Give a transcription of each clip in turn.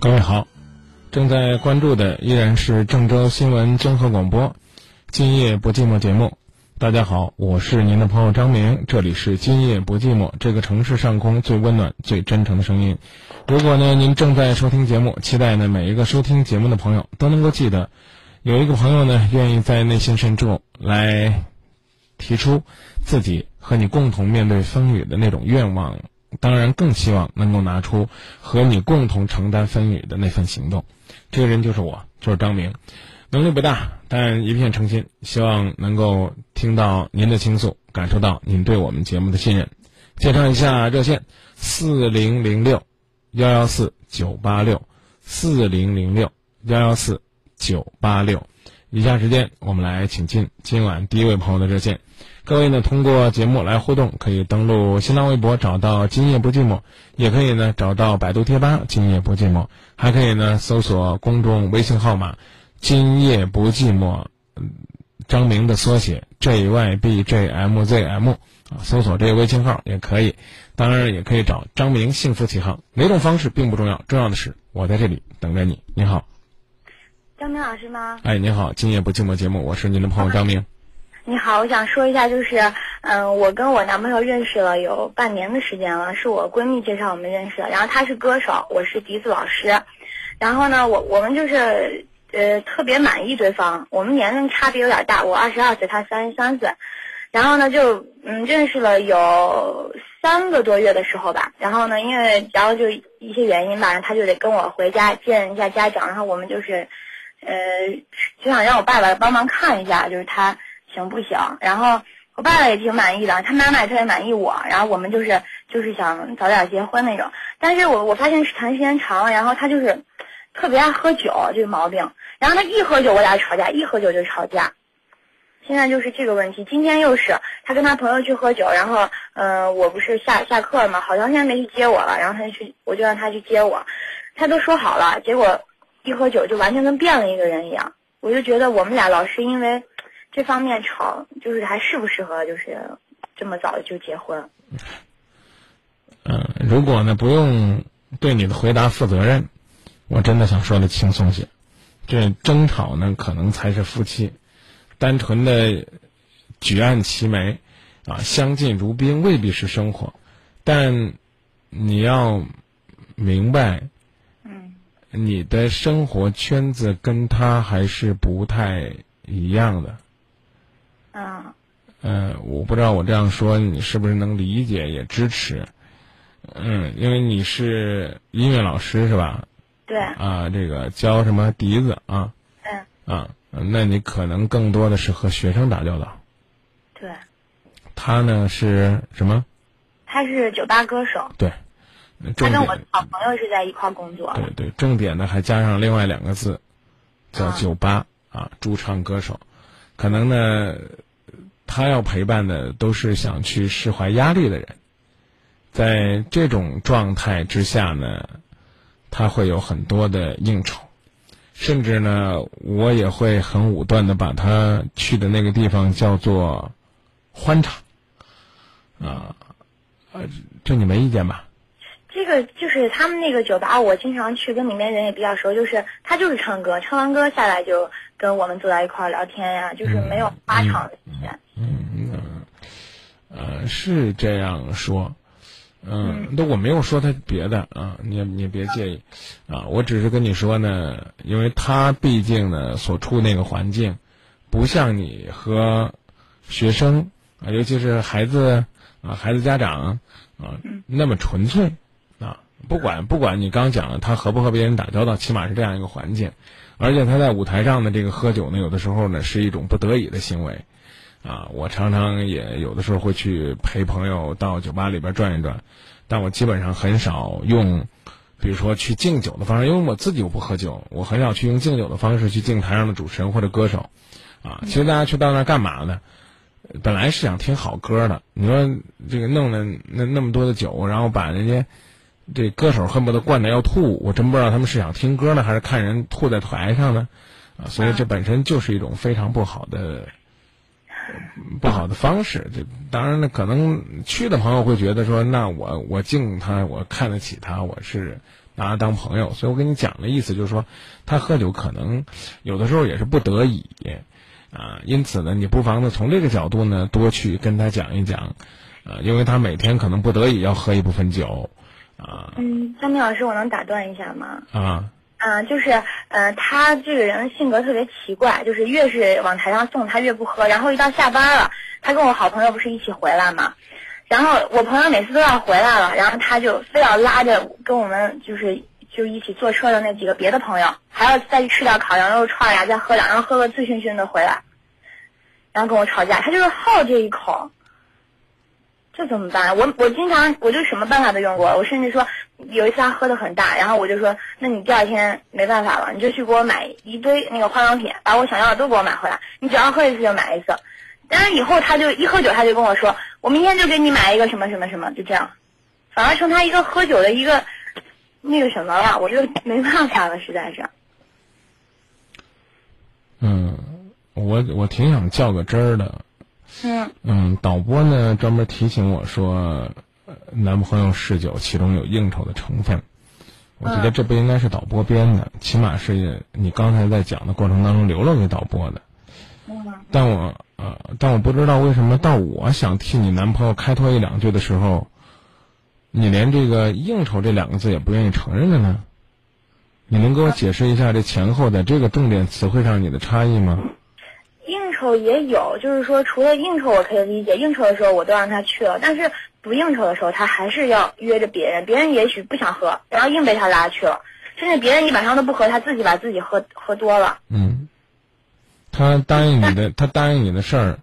各位好，正在关注的依然是郑州新闻综合广播《今夜不寂寞》节目。大家好，我是您的朋友张明，这里是《今夜不寂寞》，这个城市上空最温暖、最真诚的声音。如果呢您正在收听节目，期待呢每一个收听节目的朋友都能够记得，有一个朋友呢愿意在内心深处来提出自己和你共同面对风雨的那种愿望。当然，更希望能够拿出和你共同承担风雨的那份行动。这个人就是我，就是张明，能力不大，但一片诚心，希望能够听到您的倾诉，感受到您对我们节目的信任。介绍一下热线：四零零六幺幺四九八六，四零零六幺幺四九八六。以下时间，我们来请进今晚第一位朋友的热线。各位呢，通过节目来互动，可以登录新浪微博找到“今夜不寂寞”，也可以呢找到百度贴吧“今夜不寂寞”，还可以呢搜索公众微信号码“今夜不寂寞”，张明的缩写 J Y B J M Z M 啊，搜索这个微信号也可以。当然，也可以找张明幸福启航，哪种方式并不重要，重要的是我在这里等着你。你好，张明老师吗？哎，你好，今夜不寂寞节目，我是您的朋友张明。你好，我想说一下，就是，嗯，我跟我男朋友认识了有半年的时间了，是我闺蜜介绍我们认识的。然后他是歌手，我是笛子老师，然后呢，我我们就是呃特别满意对方。我们年龄差别有点大，我二十二岁，他三十三岁。然后呢，就嗯认识了有三个多月的时候吧。然后呢，因为然后就一些原因吧，他就得跟我回家见一下家长。然后我们就是，呃，就想让我爸爸帮忙看一下，就是他。行不行？然后我爸爸也挺满意的，他妈妈也特别满意我。然后我们就是就是想早点结婚那种。但是我我发现谈时间长了，然后他就是特别爱喝酒，这个毛病。然后他一喝酒，我俩吵架；一喝酒就吵架。现在就是这个问题。今天又是他跟他朋友去喝酒，然后嗯，我不是下下课了嘛，好长时间没去接我了。然后他就去，我就让他去接我。他都说好了，结果一喝酒就完全跟变了一个人一样。我就觉得我们俩老是因为。这方面吵，就是还适不适合，就是这么早就结婚？嗯，如果呢不用对你的回答负责任，我真的想说的轻松些。这争吵呢，可能才是夫妻。单纯的举案齐眉，啊，相敬如宾，未必是生活。但你要明白，嗯，你的生活圈子跟他还是不太一样的。嗯，呃，我不知道我这样说你是不是能理解也支持，嗯，因为你是音乐老师是吧？对。啊，这个教什么笛子啊？嗯。啊，那你可能更多的是和学生打交道。对。他呢是什么？他是酒吧歌手。对。他跟我好朋友是在一块工作。对对，重点呢还加上另外两个字，叫酒吧啊，驻唱歌手。可能呢，他要陪伴的都是想去释怀压力的人，在这种状态之下呢，他会有很多的应酬，甚至呢，我也会很武断的把他去的那个地方叫做欢场，啊，呃，这你没意见吧？这个就是他们那个酒吧，我经常去，跟里面人也比较熟。就是他就是唱歌，唱完歌下来就跟我们坐在一块儿聊天呀，就是没有花场的时间。嗯，呃，是这样说，嗯，那我没有说他别的啊，你也你也别介意，啊，我只是跟你说呢，因为他毕竟呢所处那个环境，不像你和学生啊，尤其是孩子啊，孩子家长啊那么纯粹。不管不管你刚讲了他和不和别人打交道，起码是这样一个环境，而且他在舞台上的这个喝酒呢，有的时候呢是一种不得已的行为，啊，我常常也有的时候会去陪朋友到酒吧里边转一转，但我基本上很少用，比如说去敬酒的方式，因为我自己又不喝酒，我很少去用敬酒的方式去敬台上的主持人或者歌手，啊，其实大家去到那儿干嘛呢？本来是想听好歌的，你说这个弄了那那么多的酒，然后把人家。这歌手恨不得灌的要吐，我真不知道他们是想听歌呢，还是看人吐在台上呢，啊，所以这本身就是一种非常不好的、不好的方式。这当然呢，可能去的朋友会觉得说，那我我敬他，我看得起他，我是拿他当朋友。所以我跟你讲的意思就是说，他喝酒可能有的时候也是不得已，啊，因此呢，你不妨呢从这个角度呢多去跟他讲一讲，啊，因为他每天可能不得已要喝一部分酒，啊。嗯，张明老师，我能打断一下吗？啊。嗯，就是，呃，他这个人性格特别奇怪，就是越是往台上送，他越不喝。然后一到下班了，他跟我好朋友不是一起回来嘛，然后我朋友每次都要回来了，然后他就非要拉着跟我们就是就一起坐车的那几个别的朋友，还要再去吃点烤羊肉串呀，再喝两，然后喝个醉醺醺的回来，然后跟我吵架。他就是好这一口。这怎么办？我我经常我就什么办法都用过，我甚至说有一次他喝的很大，然后我就说，那你第二天没办法了，你就去给我买一堆那个化妆品，把我想要的都给我买回来，你只要喝一次就买一次。但是以后他就一喝酒他就跟我说，我明天就给你买一个什么什么什么，就这样，反而成他一个喝酒的一个那个什么了，我就没办法了，实在是。嗯，我我挺想较个真儿的。嗯嗯，导播呢专门提醒我说，男朋友嗜酒，其中有应酬的成分。我觉得这不应该是导播编的，起码是你刚才在讲的过程当中流露给导播的。但我呃，但我不知道为什么到我想替你男朋友开脱一两句的时候，你连这个应酬这两个字也不愿意承认了呢？你能给我解释一下这前后在这个重点词汇上你的差异吗？也有，就是说，除了应酬我可以理解，应酬的时候我都让他去了，但是不应酬的时候，他还是要约着别人，别人也许不想喝，然后硬被他拉去了，甚至别人一晚上都不喝，他自己把自己喝喝多了。嗯，他答应你的，他答应你的事儿，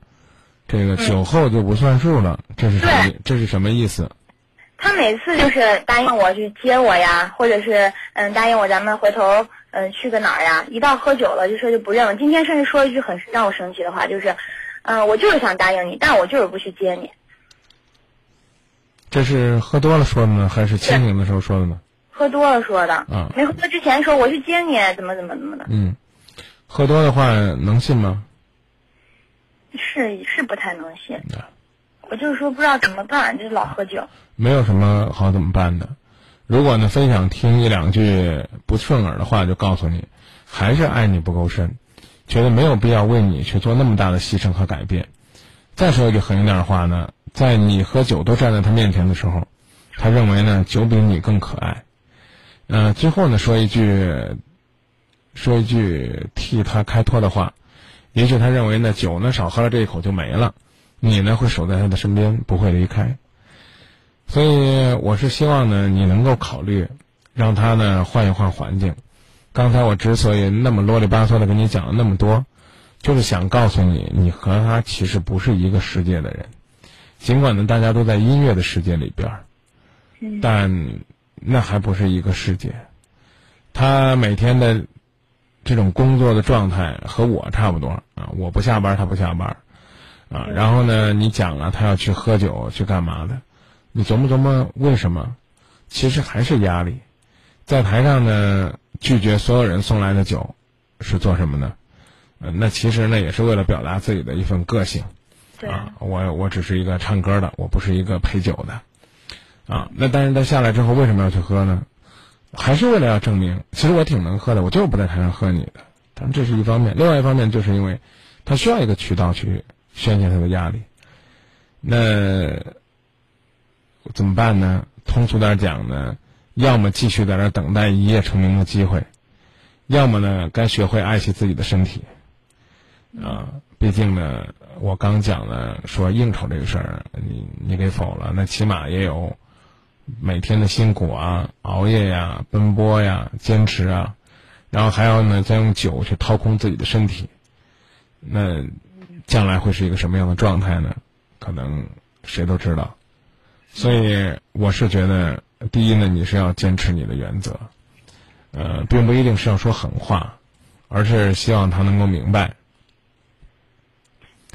这个酒后就不算数了，这是什么？这是什么意思？他每次就是答应我去接我呀，或者是嗯答应我咱们回头。嗯，去个哪儿呀？一到喝酒了，就说就不认了。今天甚至说一句很让我生气的话，就是，嗯，我就是想答应你，但我就是不去接你。这是喝多了说的呢，还是清醒的时候说的呢？喝多了说的。啊。没喝之前说我去接你，怎么怎么怎么的。嗯，喝多的话能信吗？是是不太能信。我就是说不知道怎么办，就老喝酒。没有什么好怎么办的。如果呢，分享听一两句不顺耳的话，就告诉你，还是爱你不够深，觉得没有必要为你去做那么大的牺牲和改变。再说一句狠一点的话呢，在你喝酒都站在他面前的时候，他认为呢酒比你更可爱。嗯，最后呢说一句，说一句替他开脱的话，也许他认为呢酒呢少喝了这一口就没了，你呢会守在他的身边，不会离开。所以我是希望呢，你能够考虑，让他呢换一换环境。刚才我之所以那么啰里吧嗦的跟你讲了那么多，就是想告诉你，你和他其实不是一个世界的人。尽管呢，大家都在音乐的世界里边儿，但那还不是一个世界。他每天的这种工作的状态和我差不多啊，我不下班，他不下班，啊，然后呢，你讲了他要去喝酒去干嘛的？你琢磨琢磨，为什么？其实还是压力。在台上呢，拒绝所有人送来的酒，是做什么呢？呃，那其实呢，也是为了表达自己的一份个性。啊，我我只是一个唱歌的，我不是一个陪酒的。啊，那但是他下来之后为什么要去喝呢？还是为了要证明，其实我挺能喝的，我就是不在台上喝你的。但这是一方面，另外一方面就是因为，他需要一个渠道去宣泄他的压力。那。怎么办呢？通俗点讲呢，要么继续在那等待一夜成名的机会，要么呢，该学会爱惜自己的身体。啊，毕竟呢，我刚讲了说应酬这个事儿，你你给否了，那起码也有每天的辛苦啊，熬夜呀，奔波呀，坚持啊，然后还要呢，再用酒去掏空自己的身体，那将来会是一个什么样的状态呢？可能谁都知道。所以我是觉得，第一呢，你是要坚持你的原则，呃，并不一定是要说狠话，而是希望他能够明白。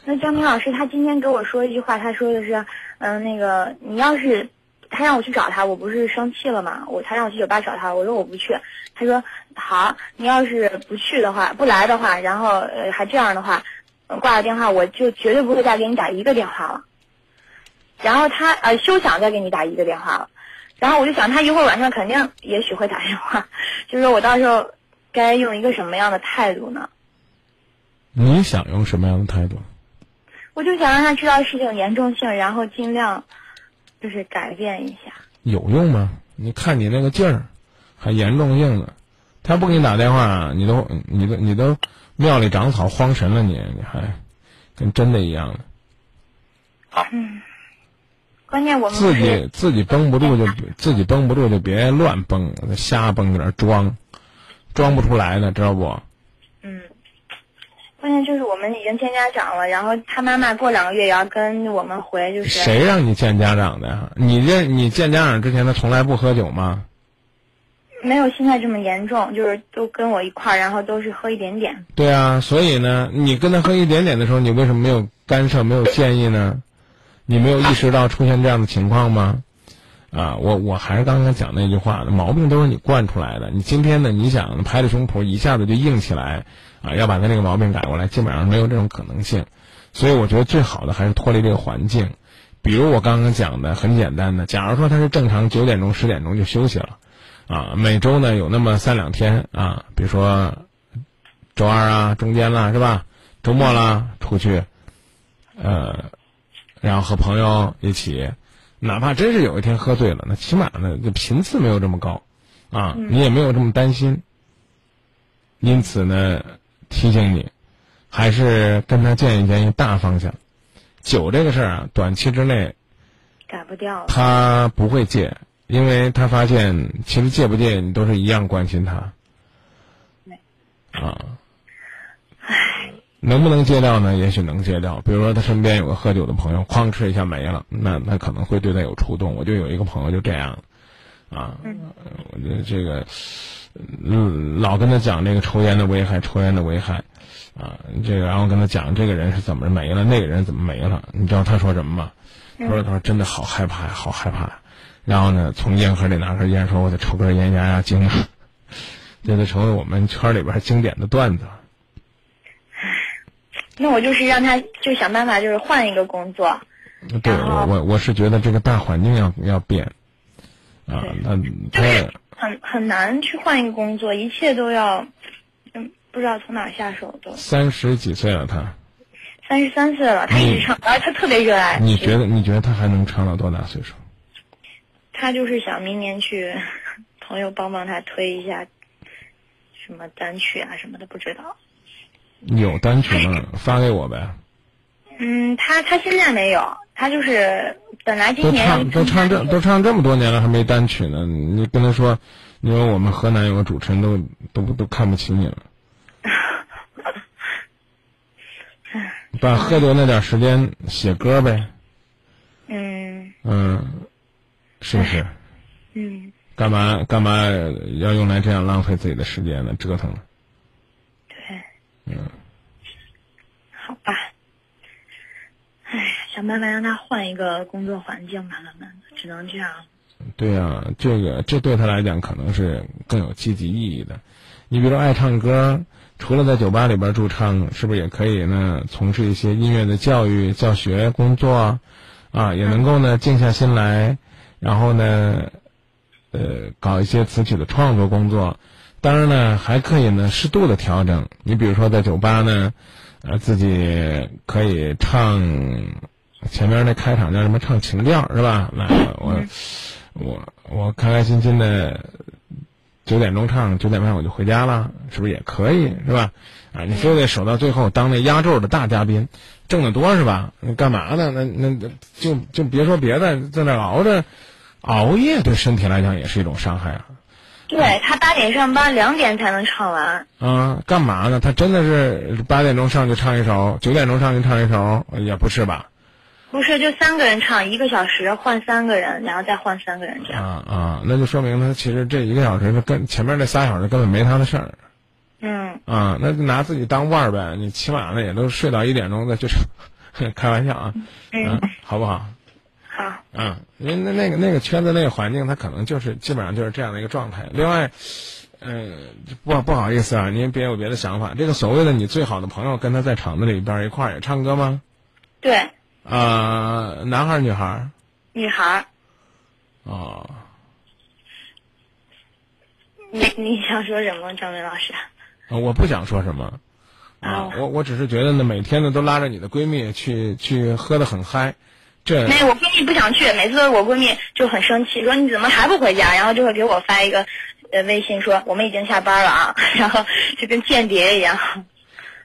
那张明老师，他今天给我说一句话，他说的是，嗯，那个你要是他让我去找他，我不是生气了吗？我他让我去酒吧找他，我说我不去。他说好，你要是不去的话，不来的话，然后呃还这样的话，挂了电话，我就绝对不会再给你打一个电话了。然后他呃休想再给你打一个电话了，然后我就想，他一会儿晚上肯定也许会打电话，就是说我到时候该用一个什么样的态度呢？你想用什么样的态度？我就想让他知道事情严重性，然后尽量就是改变一下。有用吗？你看你那个劲儿，还严重性呢。他不给你打电话，你都你都你都庙里长草慌神了，你你还跟真的一样的。嗯，关键我们自己自己绷不住就自己绷不住就别乱绷，瞎绷着装，装不出来的，知道不？嗯，关键就是我们已经见家长了，然后他妈妈过两个月也要跟我们回，就是谁让你见家长的呀？你认你见家长之前，他从来不喝酒吗？没有现在这么严重，就是都跟我一块儿，然后都是喝一点点。对啊，所以呢，你跟他喝一点点的时候，你为什么没有干涉、没有建议呢？你没有意识到出现这样的情况吗？啊，我我还是刚刚讲那句话，毛病都是你惯出来的。你今天呢，你想拍着胸脯一下子就硬起来，啊，要把他那个毛病改过来，基本上没有这种可能性。所以我觉得最好的还是脱离这个环境。比如我刚刚讲的，很简单的，假如说他是正常九点钟、十点钟就休息了，啊，每周呢有那么三两天啊，比如说周二啊、中间啦，是吧？周末啦，出去，呃。然后和朋友一起，哪怕真是有一天喝醉了，那起码呢，就频次没有这么高，啊，你也没有这么担心。因此呢，提醒你，还是跟他建议建议大方向。酒这个事儿啊，短期之内改不掉。他不会戒，因为他发现其实戒不戒你都是一样关心他。啊。能不能戒掉呢？也许能戒掉。比如说，他身边有个喝酒的朋友，哐吃一下没了，那那可能会对他有触动。我就有一个朋友就这样，啊，我觉得这个，嗯，老跟他讲这个抽烟的危害，抽烟的危害，啊，这个然后跟他讲这个人是怎么没了，那个人怎么没了？你知道他说什么吗？他说：“他说真的好害怕呀，好害怕。”然后呢，从烟盒里拿根烟，说：“我得抽根烟压压惊。”这就成为我们圈里边经典的段子。那我就是让他就想办法，就是换一个工作。对我我我是觉得这个大环境要要变，啊，那他很很难去换一个工作，一切都要，嗯，不知道从哪下手都。三十几岁了，他。三十三岁了，他一直唱，而他特别热爱。你觉得你觉得他还能唱到多大岁数？他就是想明年去，朋友帮帮他推一下，什么单曲啊什么的，不知道。有单曲吗？发给我呗。嗯，他他现在没有，他就是本来今年都唱都唱这都唱这么多年了，还没单曲呢。你跟他说，你说我们河南有个主持人都都都看不起你了。把喝酒那点时间写歌呗。嗯。嗯，是不是？嗯。干嘛干嘛要用来这样浪费自己的时间呢？折腾。嗯，好吧，哎，想办法让他换一个工作环境吧，慢慢，只能这样。对呀，这个这对他来讲可能是更有积极意义的。你比如说爱唱歌，除了在酒吧里边驻唱，是不是也可以呢？从事一些音乐的教育、教学工作，啊，也能够呢静下心来，然后呢，呃，搞一些词曲的创作工作。当然呢，还可以呢，适度的调整。你比如说，在酒吧呢，呃，自己可以唱前面那开场叫什么？唱情调是吧？来，我我我开开心心的九点钟唱，九点半我就回家了，是不是也可以是吧？啊，你非得守到最后当那压轴的大嘉宾，挣得多是吧？你干嘛呢？那那就就别说别的，在那熬着，熬夜对身体来讲也是一种伤害啊。对他八点上班，两点才能唱完。啊，干嘛呢？他真的是八点钟上去唱一首，九点钟上去唱一首，也不是吧？不是，就三个人唱一个小时，换三个人，然后再换三个人这样。啊啊，那就说明他其实这一个小时，跟前面那仨小时根本没他的事儿。嗯。啊，那就拿自己当腕儿呗。你起码呢也都睡到一点钟再去唱，开玩笑啊。嗯。好不好？好，嗯，因为那那个那个圈子那个环境，他可能就是基本上就是这样的一个状态。另外，嗯，不不好意思啊，您别有别的想法。这个所谓的你最好的朋友，跟他在厂子里边一块儿也唱歌吗？对。啊，男孩儿女孩儿？女孩儿。哦，你你想说什么，张伟老师？啊，我不想说什么，啊，我我只是觉得呢，每天呢都拉着你的闺蜜去去喝的很嗨，这没有，我闺蜜不想去，每次都是我闺蜜就很生气，说你怎么还不回家，然后就会给我发一个呃微信说我们已经下班了啊，然后就跟间谍一样。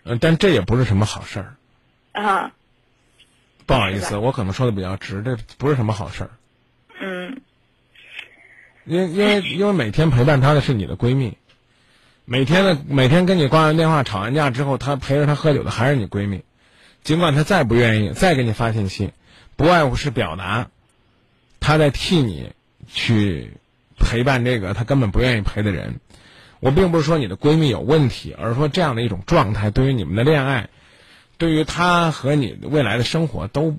嗯，但这也不是什么好事儿。啊。不好意思，我可能说的比较直，这不是什么好事儿。嗯。因为因为因为每天陪伴她的是你的闺蜜，每天的每天跟你挂完电话吵完架之后，她陪着她喝酒的还是你闺蜜，尽管她再不愿意再给你发信息，不外乎是表达，他在替你去陪伴这个他根本不愿意陪的人。我并不是说你的闺蜜有问题，而是说这样的一种状态对于你们的恋爱，对于他和你未来的生活都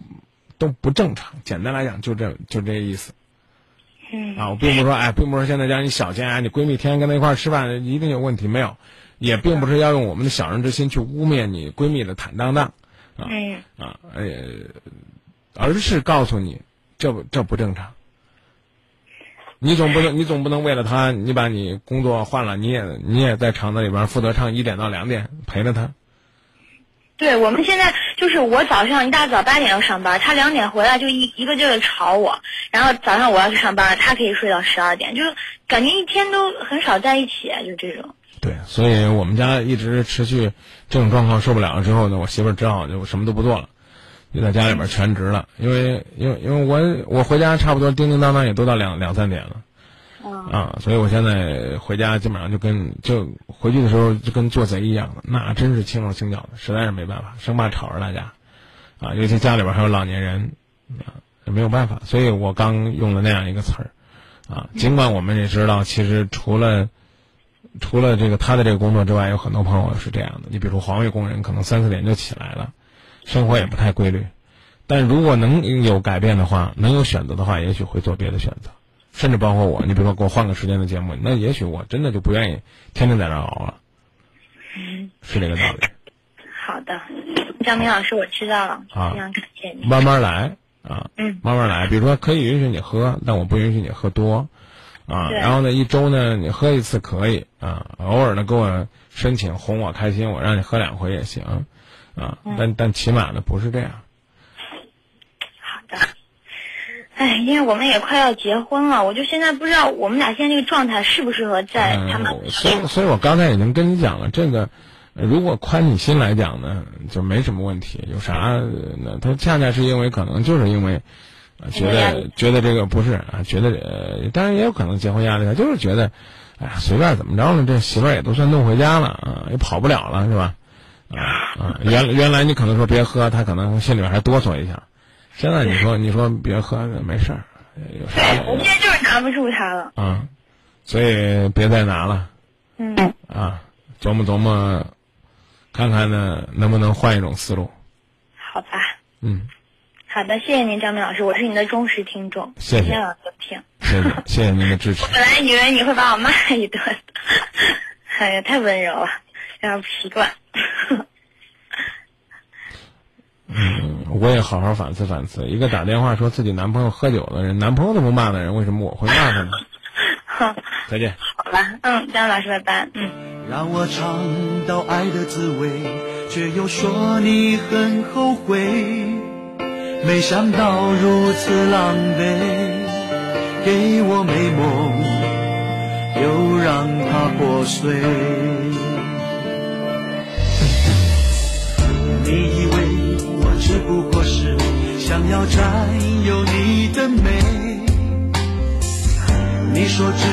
都不正常。简单来讲，就这就这意思。嗯啊，我并不是说，哎，并不是说现在让你小心啊，你闺蜜天天跟她一块儿吃饭一定有问题没有，也并不是要用我们的小人之心去污蔑你闺蜜的坦荡荡，啊啊，呃，而是告诉你，这不这不正常。你总不能你总不能为了他，你把你工作换了，你也你也在厂子里边负责唱一点到两点陪着他。对，我们现在就是我早上一大早八点要上班，他两点回来就一一个劲儿的吵我，然后早上我要去上班，他可以睡到十二点，就是感觉一天都很少在一起，就这种。对，所以我们家一直持续这种状况受不了了之后呢，我媳妇儿只好就什么都不做了，就在家里边全职了，因为因为因为我我回家差不多叮叮当当也都到两两三点了。啊，所以我现在回家基本上就跟就回去的时候就跟做贼一样的，那真是轻手轻脚的，实在是没办法，生怕吵着大家，啊，尤其家里边还有老年人，啊，也没有办法，所以我刚用了那样一个词儿，啊，尽管我们也知道，其实除了除了这个他的这个工作之外，有很多朋友是这样的，你比如说环卫工人，可能三四点就起来了，生活也不太规律，但如果能有改变的话，能有选择的话，也许会做别的选择。甚至包括我，你比如说给我换个时间的节目，那也许我真的就不愿意天天在这熬了。嗯，是这个道理。好的，张明老师，我知道了，啊，非常感谢你。慢慢来啊，嗯，慢慢来。比如说，可以允许你喝，但我不允许你喝多，啊。然后呢，一周呢，你喝一次可以啊，偶尔呢给我申请哄我开心，我让你喝两回也行，啊。但但起码呢不是这样。好的。哎，因为我们也快要结婚了，我就现在不知道我们俩现在这个状态适不适合在他们。所以，所以我刚才已经跟你讲了，这个如果宽你心来讲呢，就没什么问题。有啥呢？他恰恰是因为可能就是因为觉得觉得这个不是啊，觉得呃，当然也有可能结婚压力大，就是觉得哎呀随便怎么着呢，这媳妇儿也都算弄回家了啊，也跑不了了是吧？啊啊，原原来你可能说别喝，他可能心里边还哆嗦一下。现在你说你说别喝没事儿，有啥？我现在就是拿不住他了。啊，所以别再拿了。嗯。啊，琢磨琢磨，看看呢能不能换一种思路。好吧。嗯。好的，谢谢您，张明老师，我是您的忠实听众。谢谢。听。谢谢，谢谢您的支持。我本来以为你会把我骂一顿，哎呀，太温柔了，有点不习惯。嗯，我也好好反思反思。一个打电话说自己男朋友喝酒的人，男朋友都不骂的人，为什么我会骂他呢？再见。好吧，嗯，张老师，拜拜。嗯。让我尝到爱的滋味，却又说你很后悔。没想到如此狼狈，给我美梦，又让它破碎。你以为我？只不过是想要占有你的美，你说只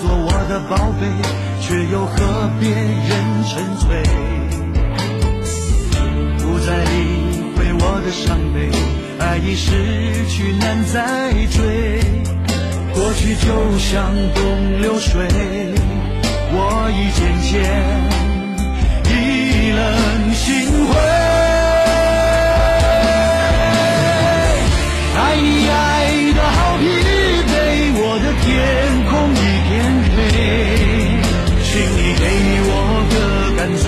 做我的宝贝，却又和别人沉醉，不再理会我的伤悲，爱已失去难再追，过去就像东流水，我已渐渐意冷心灰。爱你爱的好疲惫，我的天空一片黑，请你给我个干脆，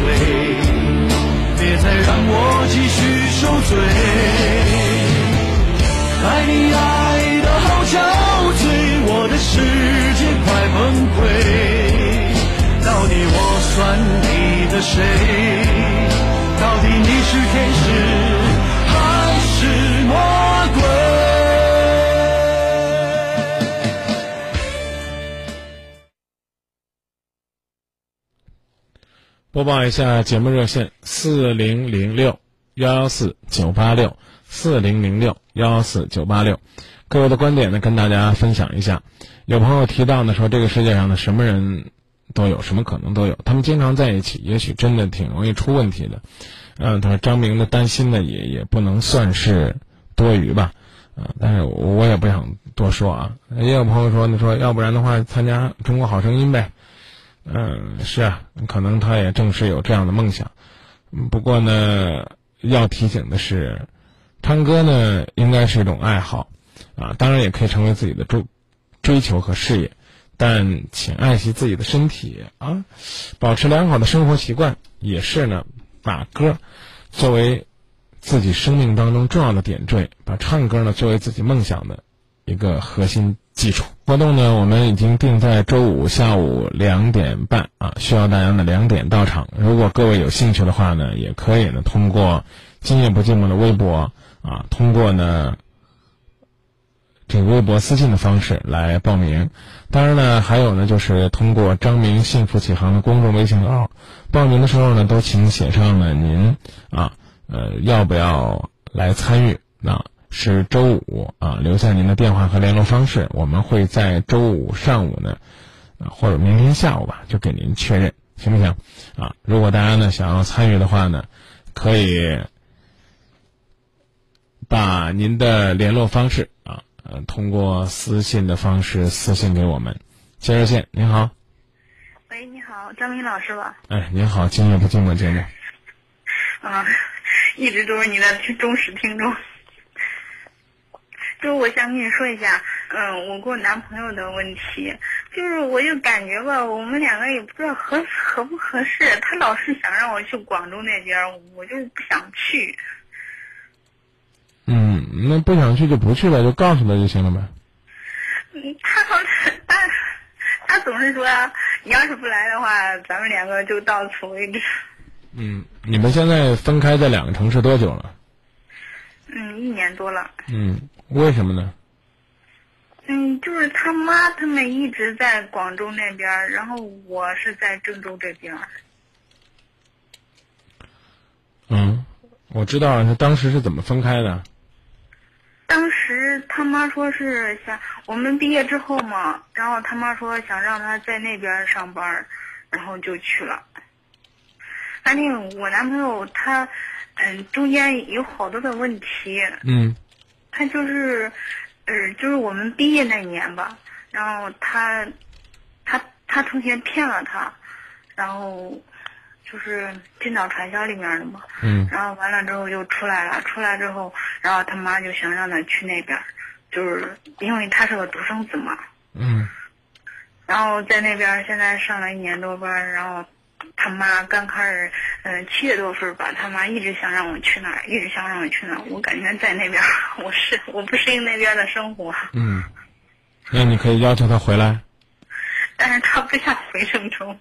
别再让我继续受罪。爱你爱的好憔悴，我的世界快崩溃。到底我算谁？到底你是天使还是魔鬼？播报一下节目热线：四零零六幺幺四九八六四零零六幺幺四九八六。各位的观点呢，跟大家分享一下。有朋友提到呢，说这个世界上的什么人都有，什么可能都有。他们经常在一起，也许真的挺容易出问题的。嗯，他说张明的担心呢，也也不能算是多余吧。啊，但是我也不想多说啊。也有朋友说呢，说要不然的话，参加《中国好声音》呗。嗯，是啊，可能他也正是有这样的梦想。不过呢，要提醒的是，唱歌呢应该是一种爱好，啊，当然也可以成为自己的追追求和事业，但请爱惜自己的身体啊，保持良好的生活习惯，也是呢，把歌作为自己生命当中重要的点缀，把唱歌呢作为自己梦想的一个核心基础。活动呢，我们已经定在周五下午两点半啊，需要大家呢两点到场。如果各位有兴趣的话呢，也可以呢通过“今夜不寂寞”的微博啊，通过呢这个微博私信的方式来报名。当然呢，还有呢就是通过张明幸福启航的公众微信号报名的时候呢，都请写上了您啊呃要不要来参与啊。是周五啊，留下您的电话和联络方式，我们会在周五上午呢，或者明天下午吧，就给您确认，行不行？啊，如果大家呢想要参与的话呢，可以把您的联络方式啊，呃，通过私信的方式私信给我们。接热线，您好。喂，你好，张明老师吧？哎，您好，今夜不寂寞节目。啊，一直都是你的忠实听众。就是我想跟你说一下，嗯，我跟我男朋友的问题，就是我就感觉吧，我们两个也不知道合合不合适。他老是想让我去广州那边，我就是不想去。嗯，那不想去就不去了，就告诉他就行了呗。嗯，他好他他总是说，你要是不来的话，咱们两个就到此为止。嗯，你们现在分开在两个城市多久了？嗯，一年多了。嗯。为什么呢？嗯，就是他妈他们一直在广州那边，然后我是在郑州这边。嗯，我知道，他当时是怎么分开的？当时他妈说是想我们毕业之后嘛，然后他妈说想让他在那边上班，然后就去了。反正我男朋友他，嗯，中间有好多的问题。嗯。他就是，呃，就是我们毕业那年吧，然后他，他他同学骗了他，然后就是进到传销里面了嘛，嗯，然后完了之后就出来了，出来之后，然后他妈就想让他去那边，就是因为他是个独生子嘛，嗯，然后在那边现在上了一年多班，然后。他妈刚开始，嗯，七月多份吧，他妈一直想让我去那儿，一直想让我去那儿。我感觉在那边，我是我不适应那边的生活。嗯，那你可以要求他回来。但是他不想回郑州。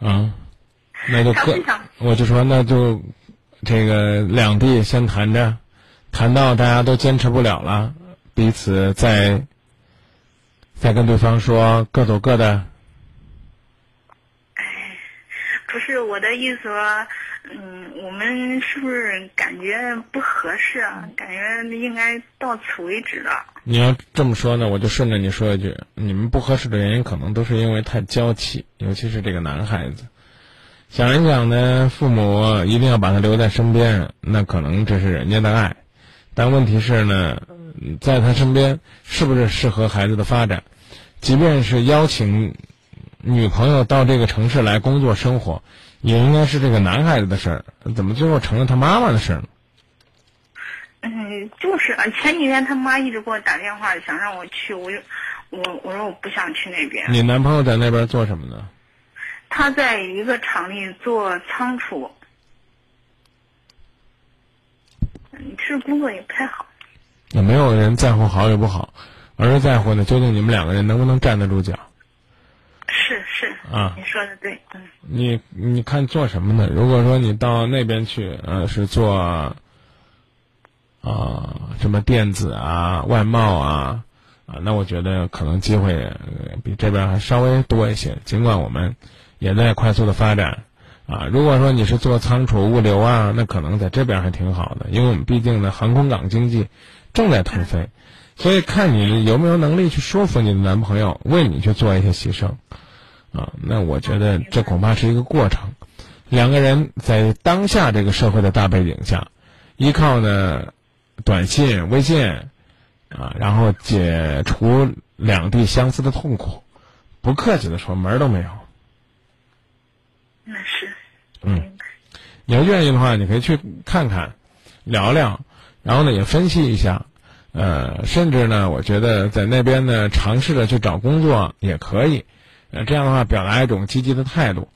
嗯，那就各，我就说那就，这个两地先谈着，谈到大家都坚持不了了，彼此再，再跟对方说各走各的。不是我的意思说，嗯，我们是不是感觉不合适啊？感觉应该到此为止了。你要这么说呢，我就顺着你说一句：你们不合适的原因，可能都是因为太娇气，尤其是这个男孩子。想一想呢，父母一定要把他留在身边，那可能这是人家的爱。但问题是呢，在他身边是不是适合孩子的发展？即便是邀请。女朋友到这个城市来工作生活，也应该是这个男孩子的事儿，怎么最后成了他妈妈的事儿呢？嗯，就是啊，前几天他妈一直给我打电话，想让我去，我就我我说我不想去那边。你男朋友在那边做什么呢？他在一个厂里做仓储，嗯，是工作也不太好。也没有人在乎好与不好，而是在乎呢，究竟你们两个人能不能站得住脚。是是，啊。你说的对，嗯。你你看做什么呢？如果说你到那边去，呃，是做啊什么电子啊、外贸啊啊，那我觉得可能机会呃比这边还稍微多一些。尽管我们也在快速的发展啊，如果说你是做仓储物流啊，那可能在这边还挺好的，因为我们毕竟呢航空港经济正在腾飞，所以看你有没有能力去说服你的男朋友为你去做一些牺牲。啊，那我觉得这恐怕是一个过程。两个人在当下这个社会的大背景下，依靠呢短信、微信啊，然后解除两地相思的痛苦。不客气的说，门儿都没有。那是。嗯，你要愿意的话，你可以去看看，聊聊，然后呢也分析一下，呃，甚至呢，我觉得在那边呢尝试着去找工作也可以。呃，这样的话表达一种积极的态度，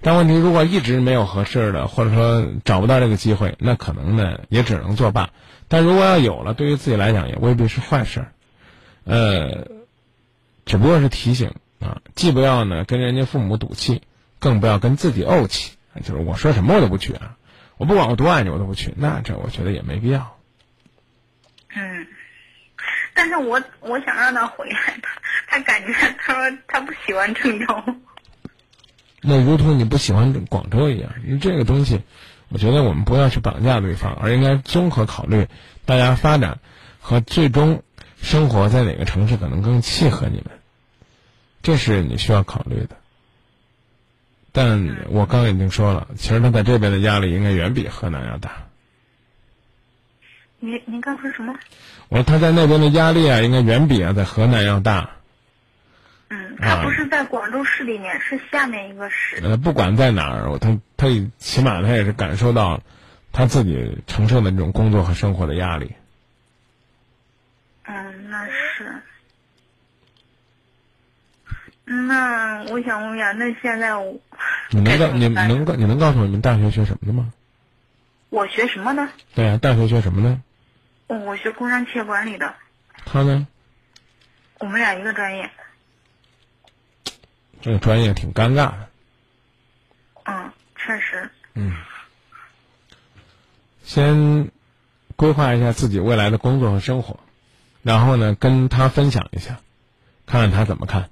但问题如果一直没有合适的，或者说找不到这个机会，那可能呢也只能作罢。但如果要有了，对于自己来讲也未必是坏事儿。呃，只不过是提醒啊，既不要呢跟人家父母赌气，更不要跟自己怄气。就是我说什么我都不去啊，我不管我多爱你我都不去，那这我觉得也没必要。嗯。但是我我想让他回来，他他感觉他说他不喜欢郑州。那如同你不喜欢广州一样，你这个东西，我觉得我们不要去绑架对方，而应该综合考虑大家发展和最终生活在哪个城市可能更契合你们，这是你需要考虑的。但我刚刚已经说了，其实他在这边的压力应该远比河南要大。您您刚说什么？我说他在那边的压力啊，应该远比啊在河南要大。嗯，他不是在广州市里面，是下面一个市。呃，不管在哪儿，他他起码他也是感受到他自己承受的这种工作和生活的压力。嗯，那是。那我想问一下，那现在我你能告你能告你能告诉我你们大学学什么的吗？我学什么呢？对呀，大学学什么呢？我学工商企业管理的。他呢？我们俩一个专业。这个专业挺尴尬的。嗯，确实。嗯。先规划一下自己未来的工作和生活，然后呢，跟他分享一下，看看他怎么看。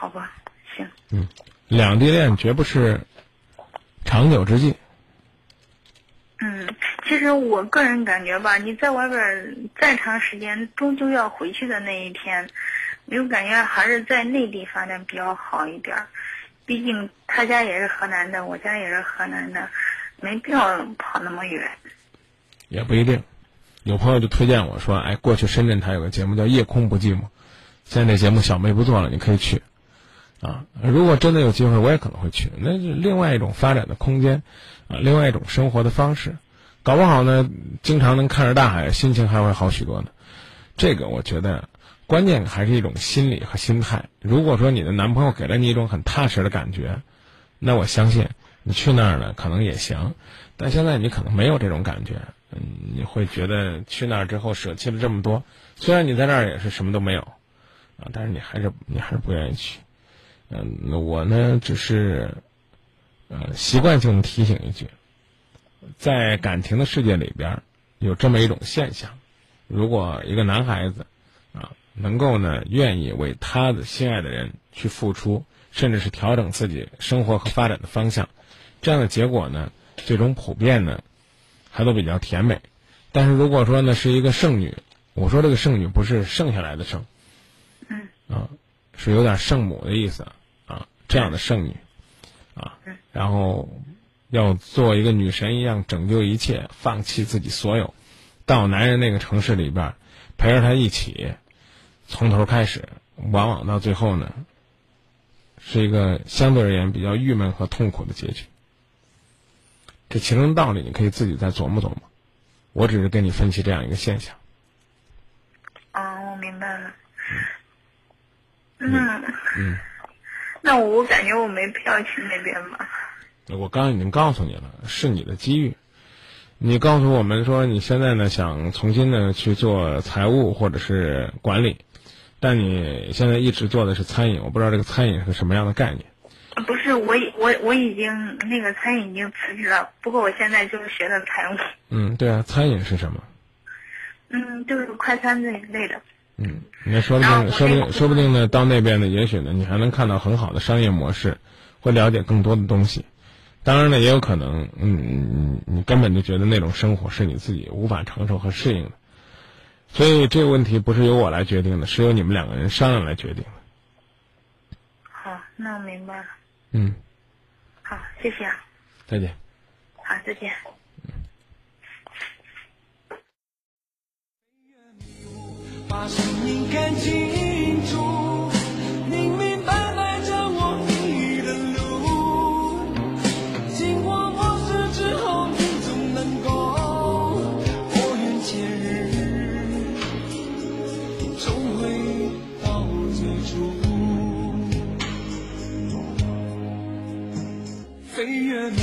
好吧，行。嗯，两地恋绝不是长久之计。嗯，其实我个人感觉吧，你在外边再长时间，终究要回去的那一天，我感觉还是在内地发展比较好一点。毕竟他家也是河南的，我家也是河南的，没必要跑那么远。也不一定，有朋友就推荐我说：“哎，过去深圳台有个节目叫《夜空不寂寞》，现在这节目小妹不做了，你可以去。”啊，如果真的有机会，我也可能会去。那是另外一种发展的空间，啊，另外一种生活的方式，搞不好呢，经常能看着大海，心情还会好许多呢。这个我觉得，关键还是一种心理和心态。如果说你的男朋友给了你一种很踏实的感觉，那我相信你去那儿呢可能也行。但现在你可能没有这种感觉，嗯，你会觉得去那儿之后舍弃了这么多，虽然你在那儿也是什么都没有，啊，但是你还是你还是不愿意去。嗯，我呢只是，呃，习惯性的提醒一句，在感情的世界里边，有这么一种现象：如果一个男孩子，啊，能够呢愿意为他的心爱的人去付出，甚至是调整自己生活和发展的方向，这样的结果呢，最终普遍呢，还都比较甜美。但是如果说呢是一个剩女，我说这个剩女不是剩下来的剩，嗯，啊，是有点圣母的意思。这样的剩女，啊，然后要做一个女神一样拯救一切，放弃自己所有，到男人那个城市里边，陪着他一起从头开始，往往到最后呢，是一个相对而言比较郁闷和痛苦的结局。这其中道理你可以自己再琢磨琢磨，我只是跟你分析这样一个现象。啊，我明白了。嗯。嗯。那我感觉我没必要去那边吧。我刚刚已经告诉你了，是你的机遇。你告诉我们说你现在呢想重新呢去做财务或者是管理，但你现在一直做的是餐饮，我不知道这个餐饮是个什么样的概念。不是，我已我我已经那个餐饮已经辞职了，不过我现在就是学的财务。嗯，对啊，餐饮是什么？嗯，就是快餐这一类的。嗯，那说不定，说不定，说不定呢，到那边呢，也许呢，你还能看到很好的商业模式，会了解更多的东西。当然呢，也有可能，嗯，你根本就觉得那种生活是你自己无法承受和适应的。所以这个问题不是由我来决定的，是由你们两个人商量来决定的。好，那我明白了。嗯，好，谢谢啊。再见。好，再见。把声音看清楚，明明白白掌握你的路。经过磨蚀之后，你总能够拨云见日，重回到最初。飞越迷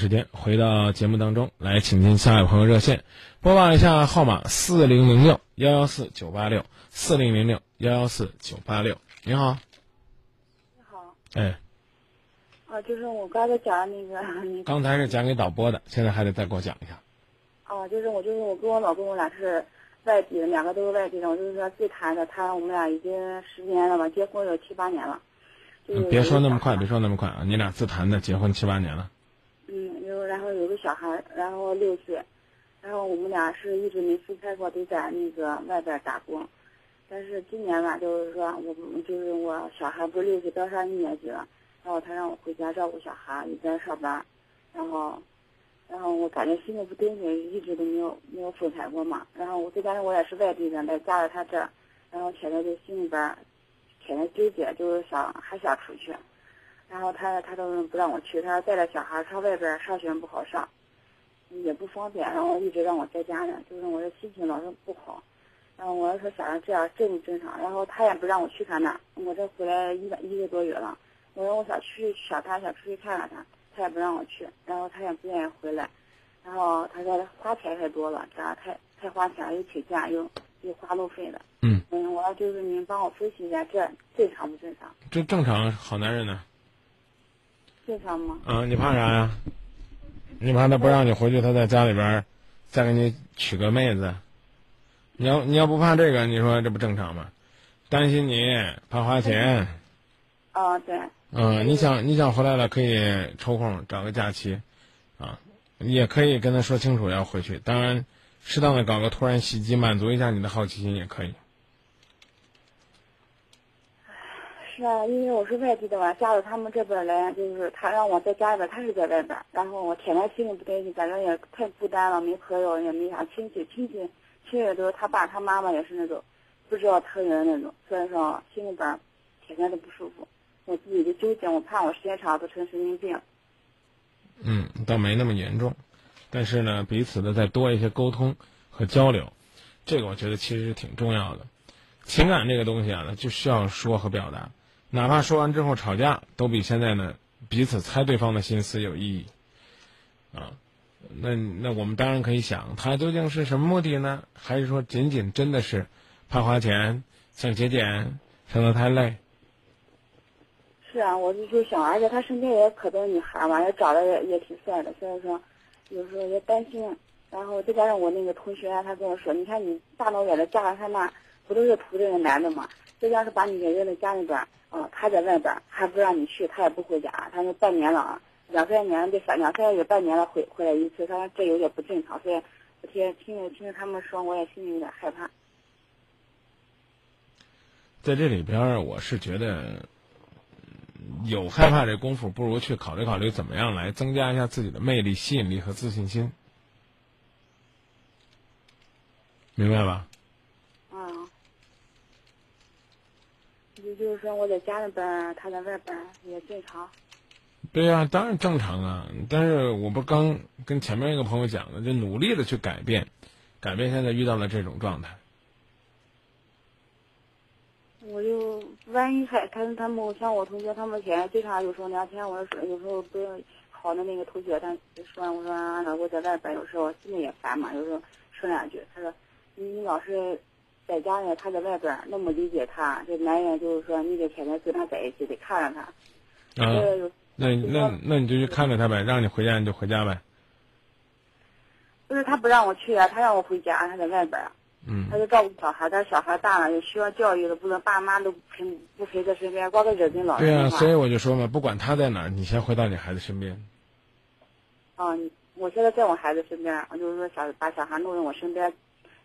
时间回到节目当中来，请进下一位朋友热线，拨报一下号码四零零六幺幺四九八六四零零六幺幺四九八六。你好，你好，哎，啊，就是我刚才讲的那个，那个刚才是讲给导播的，现在还得再给我讲一下。啊，就是我就是我跟我老公，我俩是外地的，两个都是外地的。我就是说最谈的，他我们俩已经十年了吧，结婚有七八年了。就是嗯别说那么快，别说那么快啊！你俩自谈的，结婚七八年了。嗯，有然后有个小孩，然后六岁，然后我们俩是一直没分开过，都在那个外边打工。但是今年吧，就是说我就是我小孩不是六岁，刚上一年级了，然后他让我回家照顾小孩，一边上班，然后，然后我感觉心里不对劲，一直都没有没有分开过嘛。然后我再加上我也是外地人，来嫁到他这，然后天天就心里边天天纠结，就是想还想出去。然后他他都不让我去，他说带着小孩上外边上学不好上，也不方便，然后一直让我在家呢，就是我的心情老是不好。然后我要说想着这样正不正常，然后他也不让我去他那儿，我这回来一个一个多月了，我说我想去想他想出去看看他，他也不让我去，然后他也不愿意回来，然后他说花钱太多了，这样太太花钱，又请假又又花路费的。嗯嗯，我要就是您帮我分析一下，这正常不正常？这正常，好男人呢。啊，你怕啥呀？你怕他不让你回去，他在家里边儿再给你娶个妹子？你要你要不怕这个，你说这不正常吗？担心你，怕花钱。啊，对，嗯，你想你想回来了，可以抽空找个假期，啊，也可以跟他说清楚要回去。当然，适当的搞个突然袭击，满足一下你的好奇心也可以。是啊，因为我是外地的嘛，嫁到他们这边来，就是他让我在家里边，他是在外边，然后我天天心里不对劲，感觉也太孤单了，没朋友，也没啥亲戚，亲戚亲戚都是他爸他妈妈也是那种不知道疼人那种，所以说心里边天天都不舒服，我自己就纠结，我怕我时间长都成神经病。嗯，倒没那么严重，但是呢，彼此的再多一些沟通和交流，这个我觉得其实是挺重要的。情感这个东西啊，就需要说和表达，哪怕说完之后吵架，都比现在呢彼此猜对方的心思有意义。啊，那那我们当然可以想，他究竟是什么目的呢？还是说仅仅真的是怕花钱、想节俭、省得太累？是啊，我就就想，而且他身边也可多女孩嘛，也长得也也挺帅的，所以说有时候也担心。然后再加上我那个同学，啊他跟我说，你看你大老远的嫁到他那，不都是图这个男的嘛？这要是把你给扔在家里边儿，啊、他在外边儿还不让你去，他也不回家，他说半年了啊，两三年这三两三个月半年了回回来一次，他说这有点不正常，所以我听听着听着他们说，我也心里有点害怕。在这里边，我是觉得有害怕这功夫，不如去考虑考虑怎么样来增加一下自己的魅力、吸引力和自信心，明白吧？啊，也就是说我在家里边儿，他在外边儿也正常。对呀、当然正常啊。但是我不刚跟前面一个朋友讲的，就努力的去改变，改变现在遇到了这种状态。我就万一还他他们像我同学他们天天经常有时候聊天，我说有时候不是好的那个同学，他就说我说俺老公在外边有时候心里也烦嘛，有时候说两句，他说你你老是在家呢，他在外边那么理解他，这男人就是说你得天天跟他在一起，得看着他。啊、那那那你就去看着他呗，让你回家你就回家呗。不是他不让我去啊，他让我回家，他在外边儿，嗯他就照顾小孩，但是小孩大了，也需要教育的，不能爸妈都不陪不陪在身边，光个惹跟老人对啊、所以我就说嘛，不管他在哪儿，你先回到你孩子身边。啊，我现在在我孩子身边，我就是说想把小孩弄在我身边，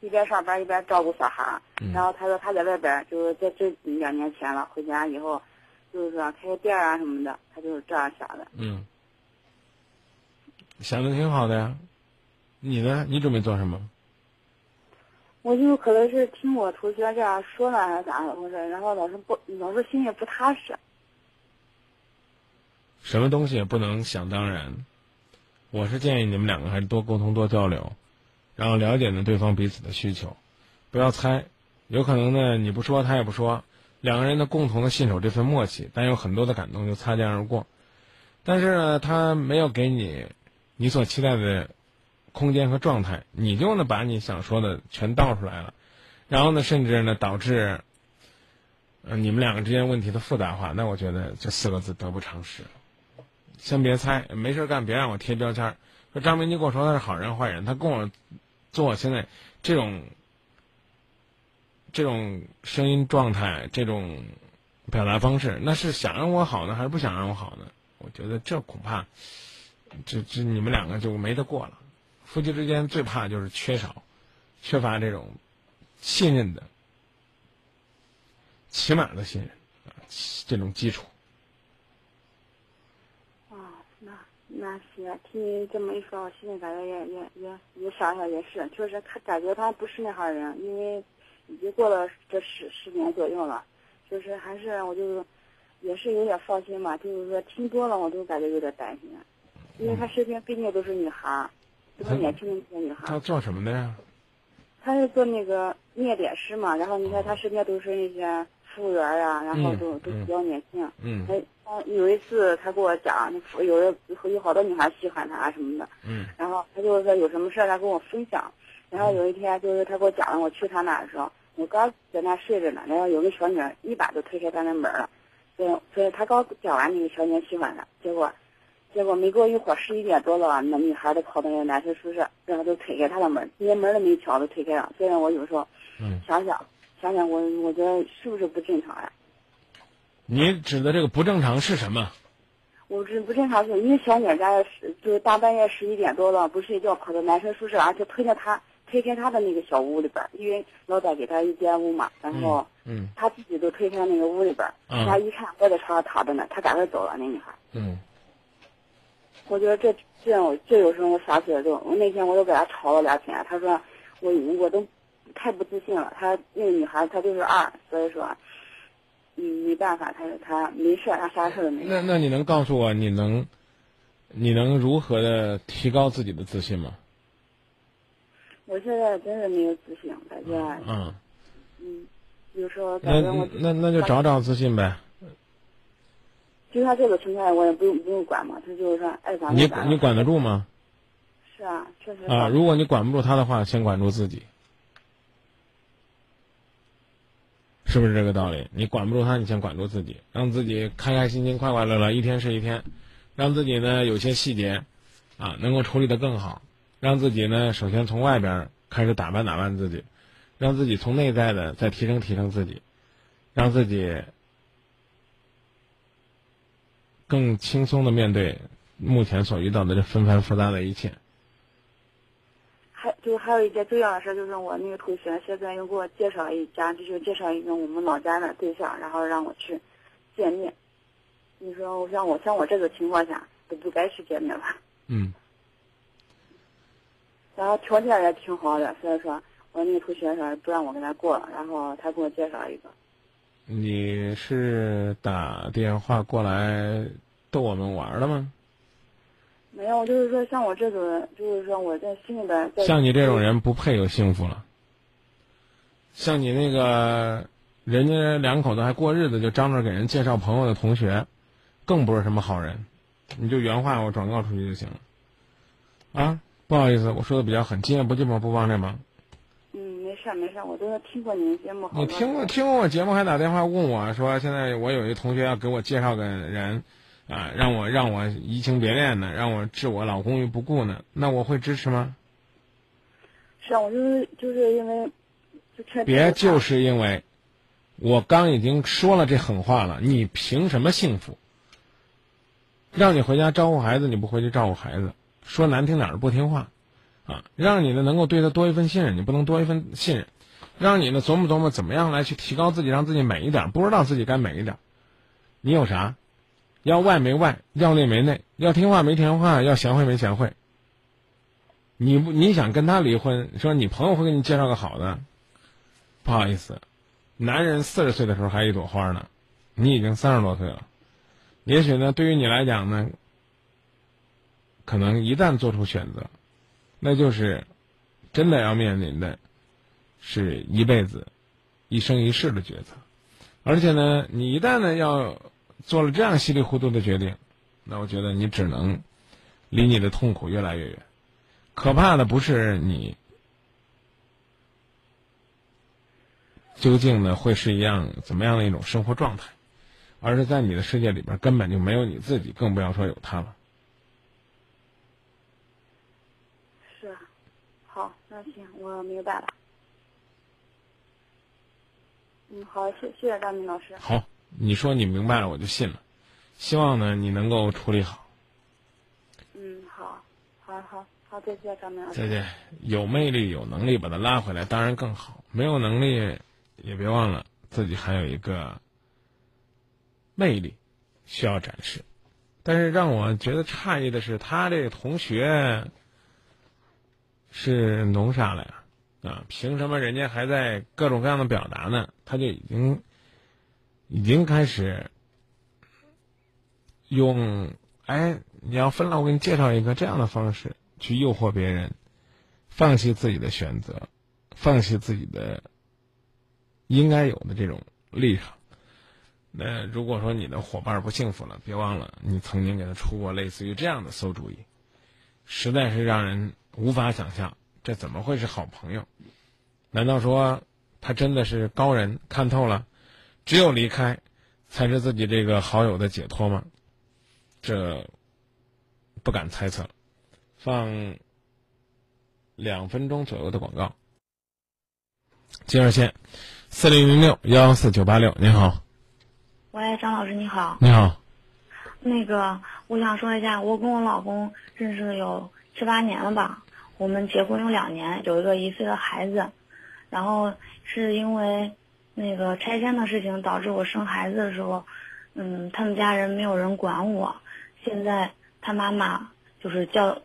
一边上班一边照顾小孩。嗯然后他说他在外边，就是在这两年前了，回家以后，就是说开个店啊什么的，他就是这样想的。嗯，想的挺好的呀。你呢？你准备做什么？我就可能是听我同学这样说了还是咋回事，然后老是不老是心里不踏实。什么东西也不能想当然。我是建议你们两个还是多沟通、多交流，然后了解呢对方彼此的需求，不要猜。有可能呢你不说他也不说，两个人呢共同的信守这份默契，但有很多的感动就擦肩而过。但是呢，他没有给你你所期待的空间和状态，你就呢把你想说的全倒出来了，然后呢甚至呢导致，呃你们两个之间问题的复杂化。那我觉得这四个字得不偿失。先别猜，没事干，别让我贴标签。说张明，你跟我说他是好人坏人，他跟我做现在这种这种声音状态，这种表达方式，那是想让我好呢，还是不想让我好呢？我觉得这恐怕这这你们两个就没得过了。夫妻之间最怕就是缺少缺乏这种信任的起码的信任啊，这种基础。啊，那那行，听你这么一说，我心里感觉也也也也想想也是，确实他感觉他不是那号人，因为已经过了这十十年左右了，就是还是我就也是有点放心吧，就是说听多了我都感觉有点担心，因为他身边毕竟都是女孩儿，都是年轻的女孩，他做什么的呀？他是做那个面点师嘛，然后你看他身边都是那些服务员儿啊，然后嗯都都嗯。比较年轻。嗯。哎，他有一次他跟我讲，那有人有好多女孩喜欢他啊什么的，嗯。然后他就是说有什么事儿他跟我分享，然后有一天就是他给我讲了，我去他那儿的时候，我刚在那睡着呢，然后有个小女孩一把就推开他那门了，所以所以他刚讲完那个小女儿喜欢他，结果结果没过一会儿十一点多了，那女孩都跑到那个男生宿舍，然后就推开他的门，连门都没敲就推开了。虽然我有时候嗯，想想想想我我觉得是不是不正常呀、你指的这个不正常是什么？我这不正常是，因为小女家就是大半夜十一点多了不睡觉，跑到男生宿舍，而且推着他推开他的那个小屋里边，因为老板给他一间屋嘛，然后嗯他自己都推开那个屋里边儿，嗯他一看我在床上躺着呢，他赶快走了那女孩。嗯。我觉得这这样这有时候我想起来就，我那天我又给他吵了两天，他说我我都太不自信了，他那个女孩她就是二，所以说，嗯没办法，他他没事儿，他啥事儿都没有。那那你能告诉我，你能你能如何的提高自己的自信吗？我现在真是没有自信，感觉嗯，嗯，有时候那感觉我那那就找找自信呗。就他这个情况，我也不用不用管嘛，他就是说爱咋咋。你管得住吗？是啊，确实啊，如果你管不住他的话，先管住自己，是不是这个道理？你管不住他，你先管住自己，让自己开开心心、快快乐乐，一天是一天，让自己呢有些细节啊能够处理得更好，让自己呢首先从外边开始打扮打扮自己，让自己从内在的再提升提升自己，让自己更轻松的面对目前所遇到的这纷繁复杂的一切。还就还有一件重要的事，就是我那个同学现在又给我介绍一家，就是介绍一个我们老家的对象，然后让我去见面。你说我像我像我这个情况下都不该去见面吧？嗯 然后条件也挺好的，所以说我那个同学说不让我跟他过了，然后他给我介绍一个。你是打电话过来逗我们玩的吗？没有，就是说像我这种人，就是说我在心里边像你这种人不配有幸福了。像你那个，人家两口子还过日子，就张着给人介绍朋友的同学，更不是什么好人。你就原话我转告出去就行了。啊，不好意思，我说的比较狠。今夜不寂寞不帮这忙。嗯，没事儿没事儿，我都听过你的节目你听过听过我节目，还打电话问我说，现在我有一同学要给我介绍个人，啊，让我让我移情别恋呢，让我置我老公于不顾呢，那我会支持吗？是啊，我就是就是因为就别就是因为，我刚已经说了这狠话了，你凭什么幸福？让你回家照顾孩子，你不回去照顾孩子，说难听点儿不听话，啊，让你呢能够对他多一份信任，你不能多一份信任，让你呢琢磨琢磨怎么样来去提高自己，让自己美一点，不知道自己该美一点，你有啥？要外没外，要内没内，要听话没听话，要贤惠没贤惠。你不你想跟他离婚，说你朋友会给你介绍个好的，不好意思，男人四十岁的时候还一朵花呢，你已经三十多岁了，也许呢，对于你来讲呢，可能一旦做出选择，那就是真的要面临的，是一辈子、一生一世的抉择，而且呢，你一旦呢要做了这样稀里糊涂的决定，那我觉得你只能离你的痛苦越来越远。可怕的不是你究竟呢会是一样怎么样的一种生活状态，而是在你的世界里边根本就没有你自己，更不要说有他了。是啊，好，那行，我明白了。嗯，好，谢谢谢张明老师。好，你说你明白了，我就信了。希望呢你能够处理好。嗯，好，好，好，好，再见，张明。再见。有魅力、有能力把他拉回来，当然更好。没有能力，也别忘了自己还有一个魅力需要展示。但是让我觉得诧异的是，他这个同学是弄啥了呀？啊，凭什么人家还在各种各样的表达呢？他就已经已经开始用哎，你要分了，我给你介绍一个这样的方式去诱惑别人，放弃自己的选择，放弃自己的应该有的这种立场。那如果说你的伙伴不幸福了，别忘了你曾经给他出过类似于这样的馊主意，实在是让人无法想象，这怎么会是好朋友？难道说他真的是高人看透了，只有离开才是自己这个好友的解脱吗？这不敢猜测了。放两分钟左右的广告。接热线，四零零六幺四九八六，您好，喂，张老师你好。你好，那个，我想说一下，我跟我老公认识了有七八年了吧，我们结婚有两年，有一个一岁的孩子，然后是因为那个拆迁的事情导致我生孩子的时候，嗯，他们家人没有人管我，现在他妈妈就是叫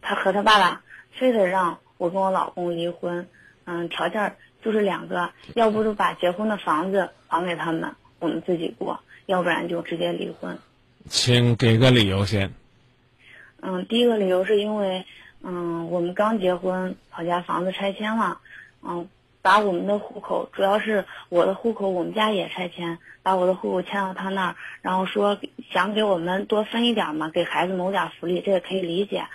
他和他爸爸非得让我跟我老公离婚，嗯，条件儿就是两个，要不就把结婚的房子还给他们，我们自己过，要不然就直接离婚。请给个理由先。嗯，第一个理由是因为，嗯，我们刚结婚，老家房子拆迁了，嗯，把我们的户口，主要是我的户口，我们家也拆迁，把我的户口迁到他那儿，然后说想给我们多分一点嘛，给孩子谋点福利，这也可以理解。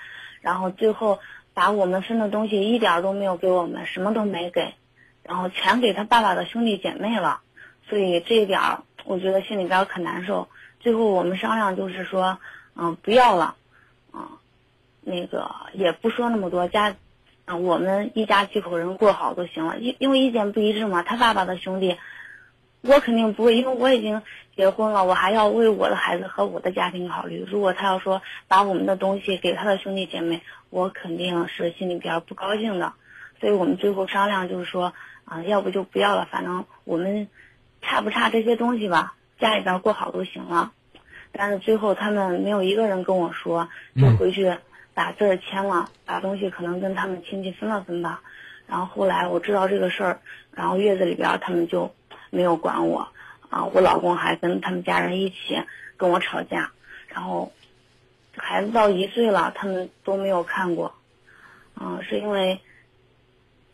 然后最后把我们分的东西一点儿都没有给我们，什么都没给，然后全给他爸爸的兄弟姐妹了，所以这一点儿我觉得心里边儿可难受。最后我们商量就是说，嗯，不要了，嗯，那个也不说那么多，家，嗯，我们一家几口人过好就行了，因因为意见不一致嘛，他爸爸的兄弟，我肯定不会，因为我已经结婚了，我还要为我的孩子和我的家庭考虑。如果他要说把我们的东西给他的兄弟姐妹，我肯定是心里边不高兴的。所以我们最后商量就是说，啊、要不就不要了，反正我们差不差这些东西吧，家里边过好就行了。但是最后他们没有一个人跟我说，就嗯回去把字儿签了，把东西可能跟他们亲戚分了分吧。然后后来我知道这个事儿，然后月子里边儿他们就没有管我，啊，我老公还跟他们家人一起跟我吵架，然后孩子到一岁了，他们都没有看过。嗯，是因为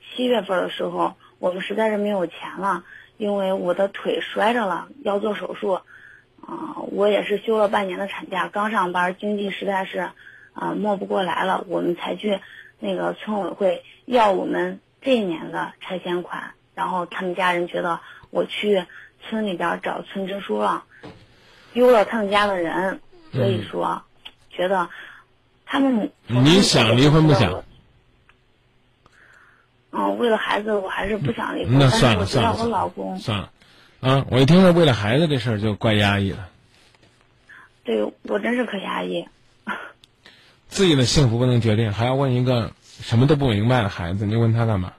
七月份的时候，我们实在是没有钱了，因为我的腿摔着了，要做手术。啊，我也是休了半年的产假，刚上班，经济实在是啊没不过来了，我们才去那个村委会要我们这一年的拆迁款。然后他们家人觉得我去村里边找村支书了，丢了他们家的人，所以说觉得他们你想离婚不想？嗯，为了孩子，我还是不想离婚。那算了算了，我老公，算了，啊，我一听说为了孩子这事儿就怪压抑了。对我真是可压抑。自己的幸福不能决定，还要问一个什么都不明白的孩子，你问他干嘛？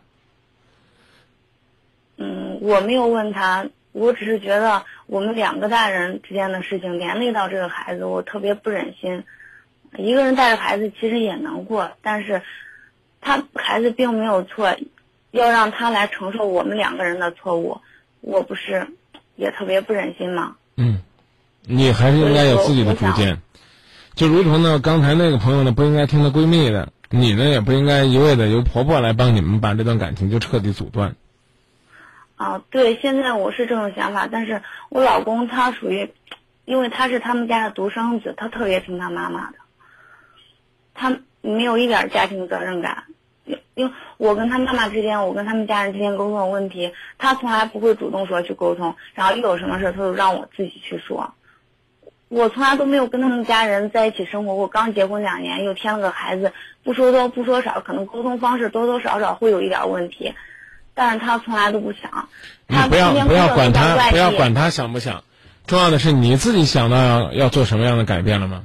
嗯，我没有问他，我只是觉得我们两个大人之间的事情连累到这个孩子，我特别不忍心。一个人带着孩子其实也能过，但是他孩子并没有错，要让他来承受我们两个人的错误，我不是也特别不忍心吗？嗯，你还是应该有自己的主见。就如同呢，刚才那个朋友呢，不应该听她闺蜜的，你呢也不应该一味的由婆婆来帮你们把这段感情就彻底阻断。啊，对，现在我是这种想法，但是我老公他属于，因为他是他们家的独生子，他特别听他妈妈的，他没有一点家庭责任感。因因为我跟他妈妈之间，我跟他们家人之间沟通的问题，他从来不会主动说去沟通，然后一有什么事，他就让我自己去说。我从来都没有跟他们家人在一起生活过，刚结婚两年，又添了个孩子，不说多不说少，可能沟通方式多多少少会有一点问题，但是他从来都不想。他你不要不要管他，不要管他想不想，重要的是你自己想到要要做什么样的改变了吗？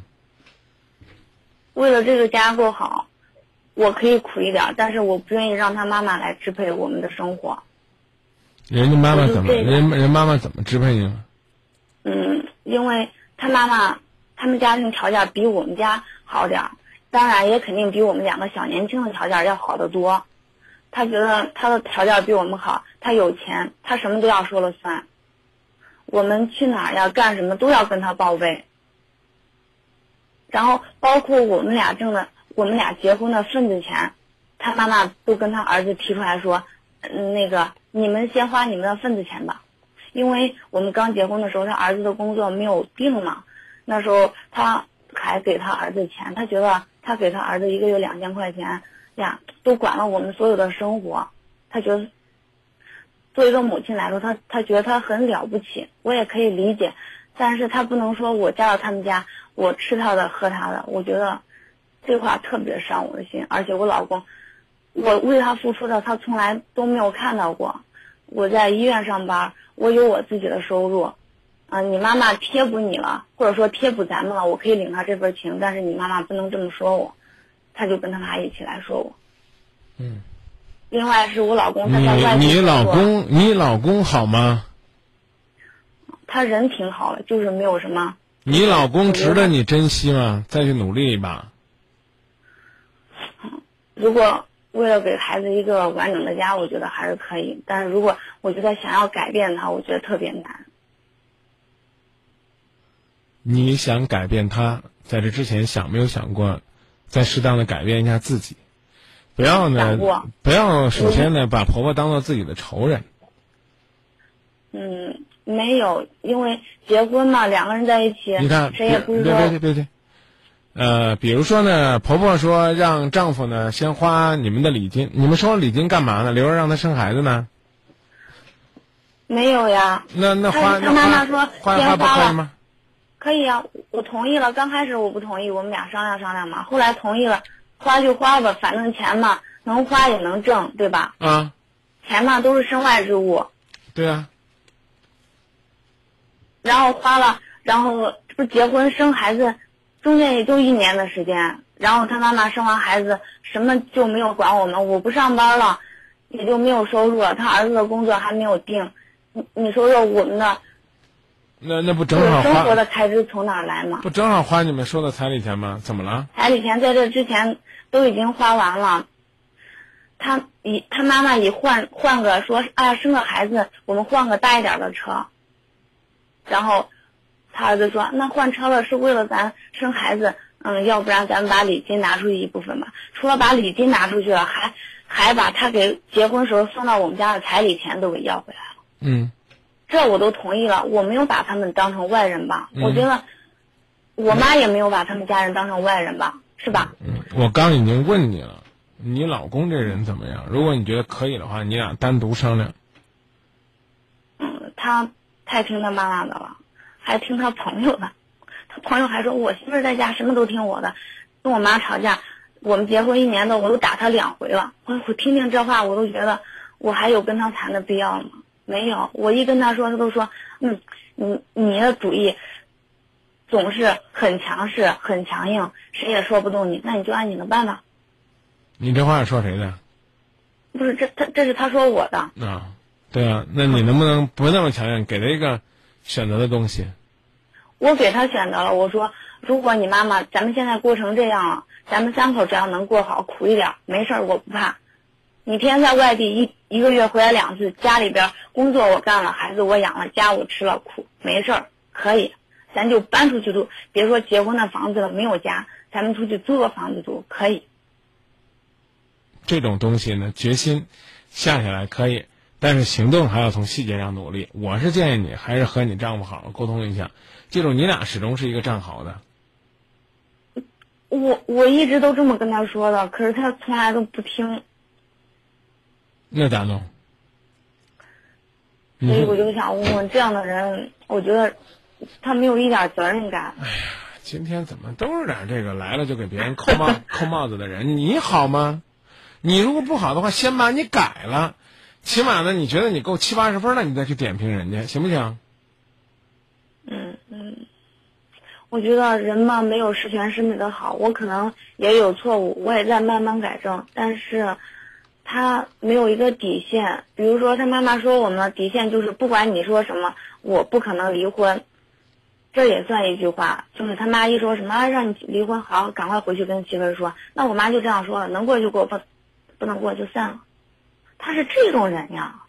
为了这个家过好，我可以苦一点，但是我不愿意让他妈妈来支配我们的生活。人家妈妈怎么人人妈妈怎么支配你了？嗯，因为他妈妈他们家庭条件比我们家好点儿，当然也肯定比我们两个小年轻的条件要好得多。他觉得他的条件比我们好，他有钱，他什么都要说了算。我们去哪儿呀，干什么都要跟他报备。然后包括我们俩挣的，我们俩结婚的份子钱，他妈妈都跟他儿子提出来说，嗯，那个你们先花你们的份子钱吧。因为我们刚结婚的时候，他儿子的工作没有定嘛，那时候他还给他儿子钱，他觉得他给他儿子一个月两千块钱呀，都管了我们所有的生活，他觉得作为一个母亲来说，他他觉得他很了不起，我也可以理解，但是他不能说我嫁到他们家，我吃他的喝他的，我觉得这话特别伤我的心，而且我老公，我为他付出的他从来都没有看到过，我在医院上班。我有我自己的收入，啊，你妈妈贴补你了，或者说贴补咱们了，我可以领他这份情，但是你妈妈不能这么说我，他就跟他妈一起来说我。嗯。另外是我老公，他在外地你你老公你老公好吗？他人挺好的，就是没有什么。你老公值得你珍惜吗？再去努力一把。如果为了给孩子一个完整的家，我觉得还是可以。但是如果我觉得想要改变他，我觉得特别难。你想改变他，在这之前想没有想过，再适当的改变一下自己，不要呢不要首先呢把婆婆当做自己的仇人。嗯，没有，因为结婚嘛，两个人在一起，你看，谁也不是别别别说别别，呃，比如说呢，婆婆说让丈夫呢先花你们的礼金，你们收了礼金干嘛呢？留着让他生孩子呢？没有呀。那那他花那他妈妈花说花花不先花了可以吗？可以啊，我同意了。刚开始我不同意，我们俩商量商量嘛。后来同意了，花就花吧，反正钱嘛，能花也能挣，对吧？啊，钱嘛都是身外之物，对啊，然后花了，然后这不结婚生孩子，中间也就一年的时间。然后他妈妈生完孩子，什么就没有管我们，我不上班了，也就没有收入了。他儿子的工作还没有定，你你说说我们的那那不正好个生活的开支从哪儿来吗？不正好花你们说的彩礼钱吗？怎么了？彩礼钱在这之前都已经花完了。他以他妈妈以换换个说，哎呀生个孩子，我们换个大一点的车。然后他儿子说，那换车了是为了咱生孩子，嗯，要不然咱们把礼金拿出去一部分吧。除了把礼金拿出去了，还还把他给结婚时候送到我们家的彩礼钱都给要回来了。嗯这我都同意了，我没有把他们当成外人吧？嗯我觉得我妈也没有把他们家人当成外人吧，是吧？嗯，我刚已经问你了，你老公这人怎么样？如果你觉得可以的话，你俩单独商量。嗯，他太听他妈妈的了，还听他朋友的。他朋友还说我媳妇儿在家什么都听我的，跟我妈吵架，我们结婚一年多，我都打他两回了。我我听听这话，我都觉得我还有跟他谈的必要吗？没有，我一跟他说，他都说，嗯，你你的主意总是很强势、很强硬，谁也说不动你，那你就按你的办吧。你这话是说谁的？不是，这他这是他说我的，啊，对啊，那你能不能不那么强硬，给他一个选择的东西？我给他选择了，我说，如果你妈妈咱们现在过成这样了，咱们三口只要能过好，苦一点没事儿，我不怕。你天天在外地一一个月回来两次，家里边工作我干了，孩子我养了，家我吃了苦，没事儿，可以，咱就搬出去住。别说结婚的房子了，没有家，咱们出去租个房子住，可以。这种东西呢，决心下下来可以，但是行动还要从细节上努力。我是建议你还是和你丈夫好好沟通一下，记住你俩始终是一个战壕的。我我一直都这么跟他说的，可是他从来都不听，那咋弄？所以我就想问问，这样的人，我觉得他没有一点责任感。哎呀今天怎么都是点这个来了就给别人扣帽 扣帽子的人？你好吗？你如果不好的话，先把你改了，起码呢，你觉得你够七八十分了，你再去点评人家，行不行？嗯嗯，我觉得人嘛没有十全十美的好，我可能也有错误，我也在慢慢改正，但是他没有一个底线。比如说他妈妈说我们的底线就是不管你说什么，我不可能离婚，这也算一句话。就是他妈一说什么、让你离婚，好，赶快回去跟媳妇儿说。那我妈就这样说了，能过就过，不不能过就散了。他是这种人呀，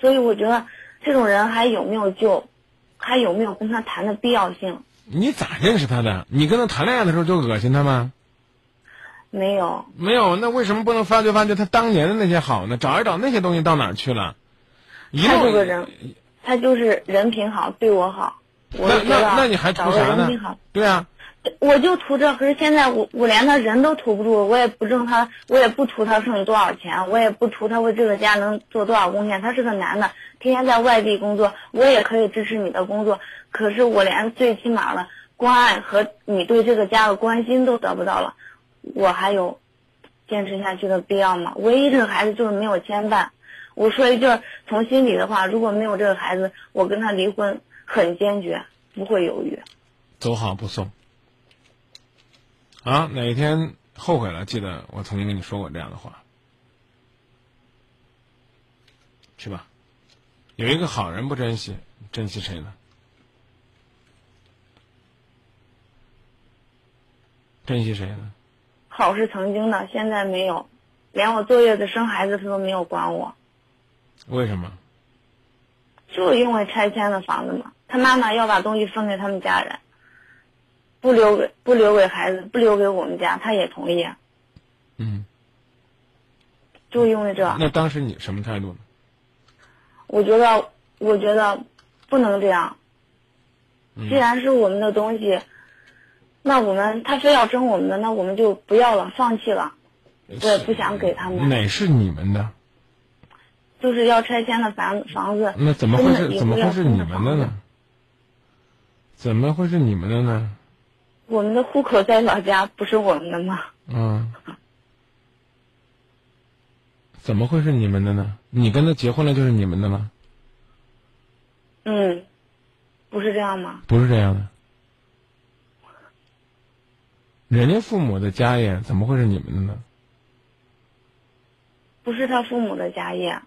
所以我觉得这种人还有没有救？还有没有跟他谈的必要性？你咋认识他的？你跟他谈恋爱的时候就恶心他吗？没有，没有，那为什么不能发掘发掘他当年的那些好呢？找一找那些东西到哪儿去了？一他这个人，他就是人品好，对我好，我那那那你还图啥呢？对啊，我就图这，可是现在我我连他人都图不住，我也不挣他，我也不图他挣多少钱，我也不图他为这个家能做多少贡献。他是个男的，天天在外地工作，我也可以支持你的工作，可是我连最起码的关爱和你对这个家的关心都得不到了，我还有坚持下去的必要吗？唯一这个孩子就是没有牵绊。我说一句从心里的话，如果没有这个孩子，我跟他离婚很坚决，不会犹豫。走好不送。啊，哪一天后悔了，记得我曾经跟你说过这样的话，是吧？有一个好人不珍惜，珍惜谁呢？珍惜谁呢？好是曾经的，现在没有，连我坐月子生孩子他都没有管我，为什么？就因为拆迁的房子嘛。他妈妈要把东西分给他们家人，不留给不留给孩子，不留给我们家，他也同意，嗯，就因为这，那当时你什么态度呢？我觉得我觉得不能这样。嗯既然是我们的东西，那我们他非要争我们的，那我们就不要了，放弃了。我也不想给他们，哪是你们的？就是要拆迁的房房子。那怎么会是怎么会是你们的呢？怎么会是你们的呢？我们的户口在老家，不是我们的吗？嗯，怎么会是你们的呢？你跟他结婚了就是你们的吗？嗯，不是这样吗？不是这样的。人家父母的家业怎么会是你们的呢？不是他父母的家业，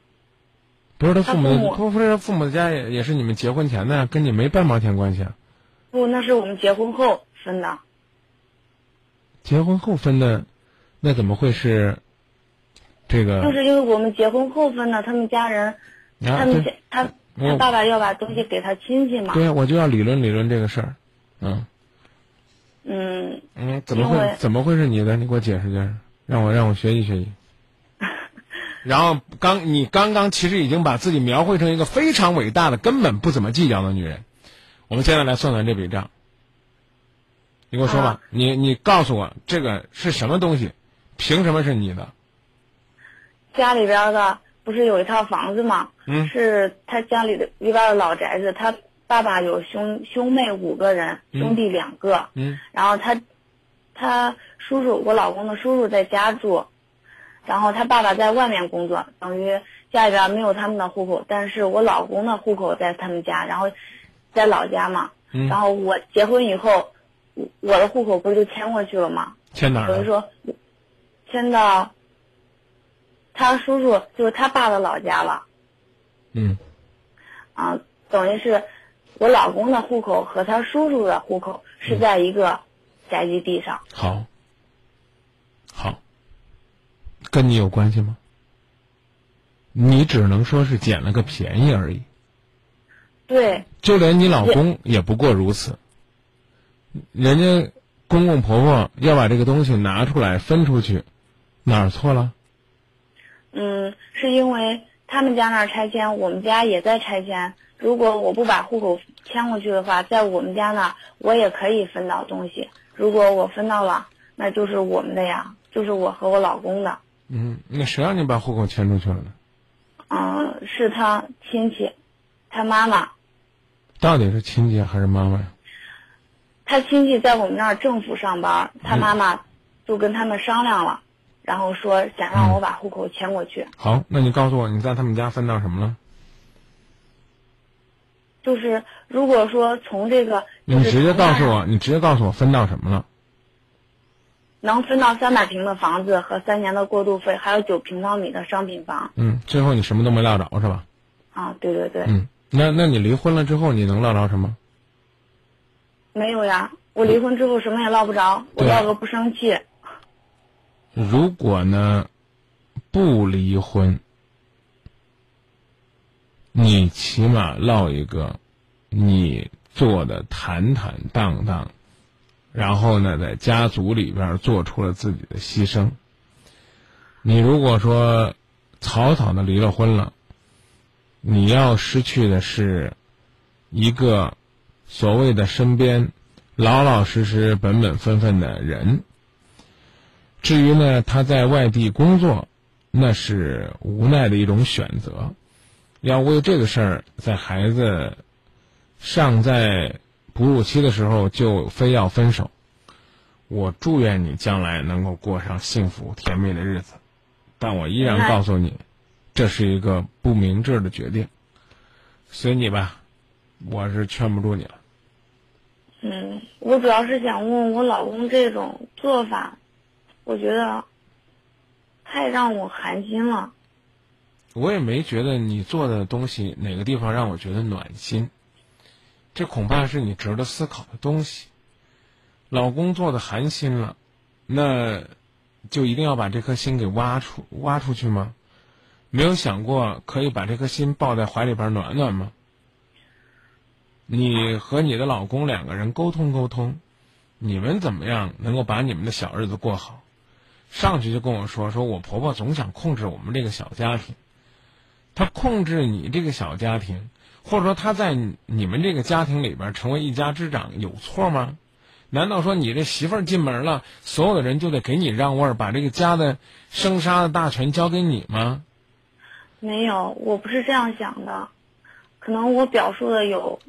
不是他父母的，他不不是他父母的家业，也是你们结婚前的，跟你没半毛钱关系啊。不，那是我们结婚后分的。结婚后分的，那怎么会是这个？就是因为我们结婚后分的，他们家人，啊，他们家他他爸爸要把东西给他亲戚嘛。对，我就要理论理论这个事儿。嗯嗯，嗯，怎么会怎么会是你的？你给我解释解释，让我让我学习学习。然后刚你刚刚其实已经把自己描绘成一个非常伟大的、根本不怎么计较的女人。我们现在来算算这笔账。你给我说吧，啊你你告诉我这个是什么东西？凭什么是你的？家里边的不是有一套房子吗？嗯是他家里的里边的老宅子，他爸爸有兄兄妹五个人，嗯兄弟两个，嗯然后他他叔叔我老公的叔叔在家住，然后他爸爸在外面工作，等于家里边没有他们的户口，但是我老公的户口在他们家，然后在老家嘛，嗯然后我结婚以后，我我的户口不是就迁过去了吗？迁哪儿了？等于说迁到他叔叔就是他爸的老家了。嗯啊，等于是我老公的户口和他叔叔的户口是在一个宅基地上。好，好，跟你有关系吗？你只能说是捡了个便宜而已。对，就连你老公也不过如此。人家公公婆婆要把这个东西拿出来分出去，哪儿错了？嗯，是因为他们家那儿拆迁，我们家也在拆迁。如果我不把户口迁过去的话，在我们家那儿我也可以分到东西。如果我分到了，那就是我们的呀，就是我和我老公的。嗯，那谁让你把户口迁出去了呢？嗯，是他亲戚，他妈妈，到底是亲戚还是妈妈呀？他亲戚在我们那儿政府上班，他妈妈就跟他们商量了，然后说想让我把户口迁过去。好，那你告诉我你在他们家分到什么了？就是如果说从这个，你直接告诉我，你直接告诉我分到什么了？能分到三百平的房子和三年的过渡费，还有九平方米的商品房嗯，最后你什么都没落着是吧？啊，对对对，嗯，那那你离婚了之后你能落着什么？没有呀，我离婚之后什么也捞不着，我对啊落个不生气。如果呢不离婚，你起码落一个你做的坦坦荡荡，然后呢在家族里边做出了自己的牺牲。你如果说草草的离了婚了，你要失去的是一个所谓的身边老老实实、本本分分的人。至于呢，他在外地工作，那是无奈的一种选择。要为这个事儿，在孩子尚在哺乳期的时候就非要分手，我祝愿你将来能够过上幸福甜蜜的日子。但我依然告诉你，这是一个不明智的决定。随你吧，我是劝不住你了。嗯，我主要是想问我老公这种做法，我觉得太让我寒心了。我也没觉得你做的东西哪个地方让我觉得暖心，这恐怕是你值得思考的东西。老公做的寒心了，那就一定要把这颗心给挖出挖出去吗？没有想过可以把这颗心抱在怀里边暖暖吗？你和你的老公两个人沟通沟通，你们怎么样能够把你们的小日子过好？上去就跟我说，说我婆婆总想控制我们这个小家庭。她控制你这个小家庭，或者说她在你们这个家庭里边成为一家之长，有错吗？难道说你这媳妇儿进门了，所有的人就得给你让位，把这个家的生杀的大权交给你吗？没有，我不是这样想的，可能我表述的有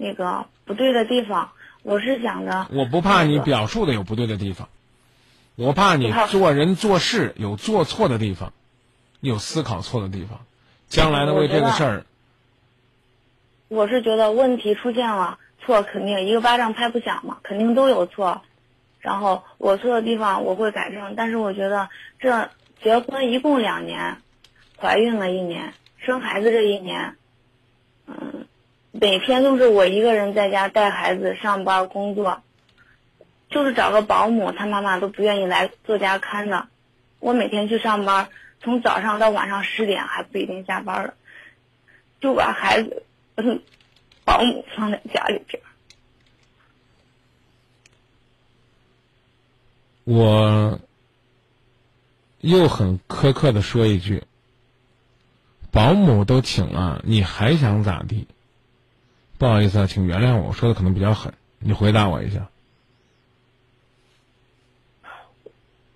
那个不对的地方。我是想着，我不怕你表述的有不对的地方，我怕你做人做事有做错的地方，有思考错的地方，将来呢为这个事儿，我是觉得问题出现了，错肯定一个巴掌拍不响嘛，肯定都有错。然后我错的地方我会改正，但是我觉得这结婚一共两年，怀孕了一年，生孩子这一年，嗯，每天都是我一个人在家带孩子、上班、工作，就是找个保姆，他妈妈都不愿意来做家看的。我每天去上班，从早上到晚上十点还不一定下班了。就把孩子嗯保姆放在家里边。我又很苛刻的说一句：保姆都请了，你还想咋地？不好意思啊，请原谅我，我说的可能比较狠，你回答我一下。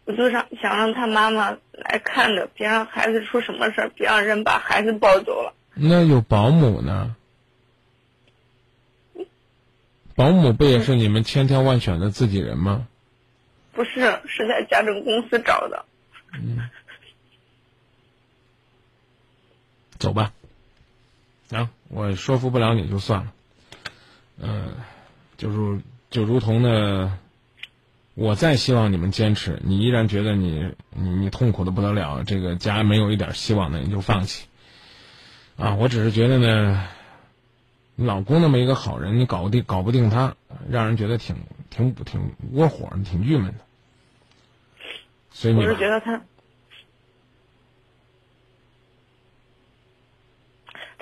我就想想让他妈妈来看着，别让孩子出什么事儿，别让人把孩子抱走了。那有保姆呢？保姆不也是你们千挑万选的自己人吗？不是，是在家政公司找的。嗯走吧。行，我说服不了你就算了。嗯、就是就如同呢，我再希望你们坚持，你依然觉得你你你痛苦的不得了，这个家没有一点希望的，你就放弃。啊，我只是觉得呢，你老公那么一个好人，你搞定搞不定他，让人觉得挺挺挺窝火的，挺郁闷的。所以我你是觉得他，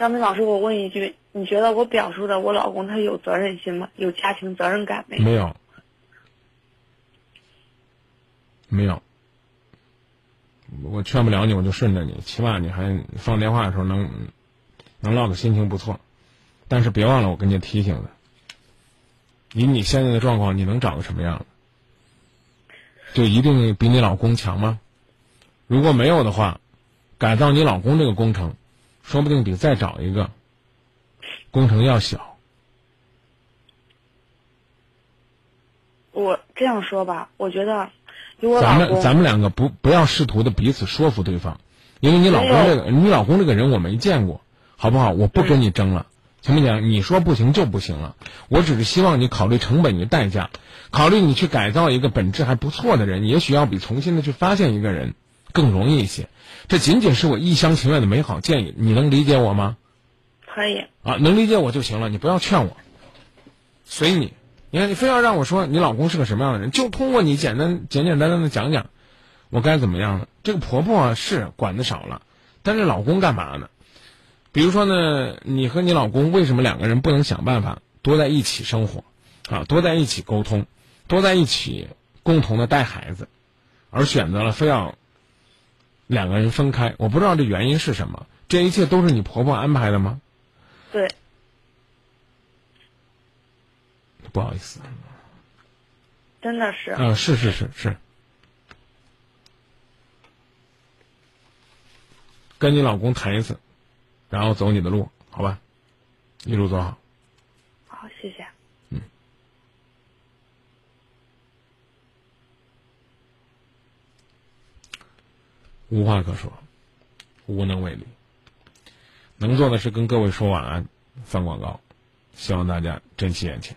张明老师，我问一句，你觉得我表述的我老公他有责任心吗？有家庭责任感没有？没有，没有。我劝不了你，我就顺着你，起码你还放电话的时候能能唠个心情不错。但是别忘了我跟你提醒的，以你现在的状况，你能找个什么样的？就一定比你老公强吗？如果没有的话，改造你老公这个工程，说不定比再找一个工程要小。我这样说吧，我觉得，如果咱，们咱们两个不不要试图的彼此说服对方，因为你老公这个你老公这个人我没见过，好不好？我不跟你争了，行不行？你说不行就不行了，我只是希望你考虑成本与代价，考虑你去改造一个本质还不错的人，也许要比重新的去发现一个人更容易一些。这仅仅是我一厢情愿的美好建议，你能理解我吗？可以，啊，能理解我就行了，你不要劝我，随你。你看，你非要让我说你老公是个什么样的人，就通过你简单简简单单的讲讲，我该怎么样呢？这个婆婆啊是管的少了，但是老公干嘛呢？比如说呢，你和你老公为什么两个人不能想办法多在一起生活，啊，多在一起沟通，多在一起共同的带孩子，而选择了非要两个人分开？我不知道这原因是什么，这一切都是你婆婆安排的吗？对，不好意思，真的是。啊，是是是是，跟你老公谈一次，然后走你的路，好吧？一路走好。好，谢谢。无话可说，无能为力。能做的是跟各位说晚安，放广告，希望大家珍惜眼前。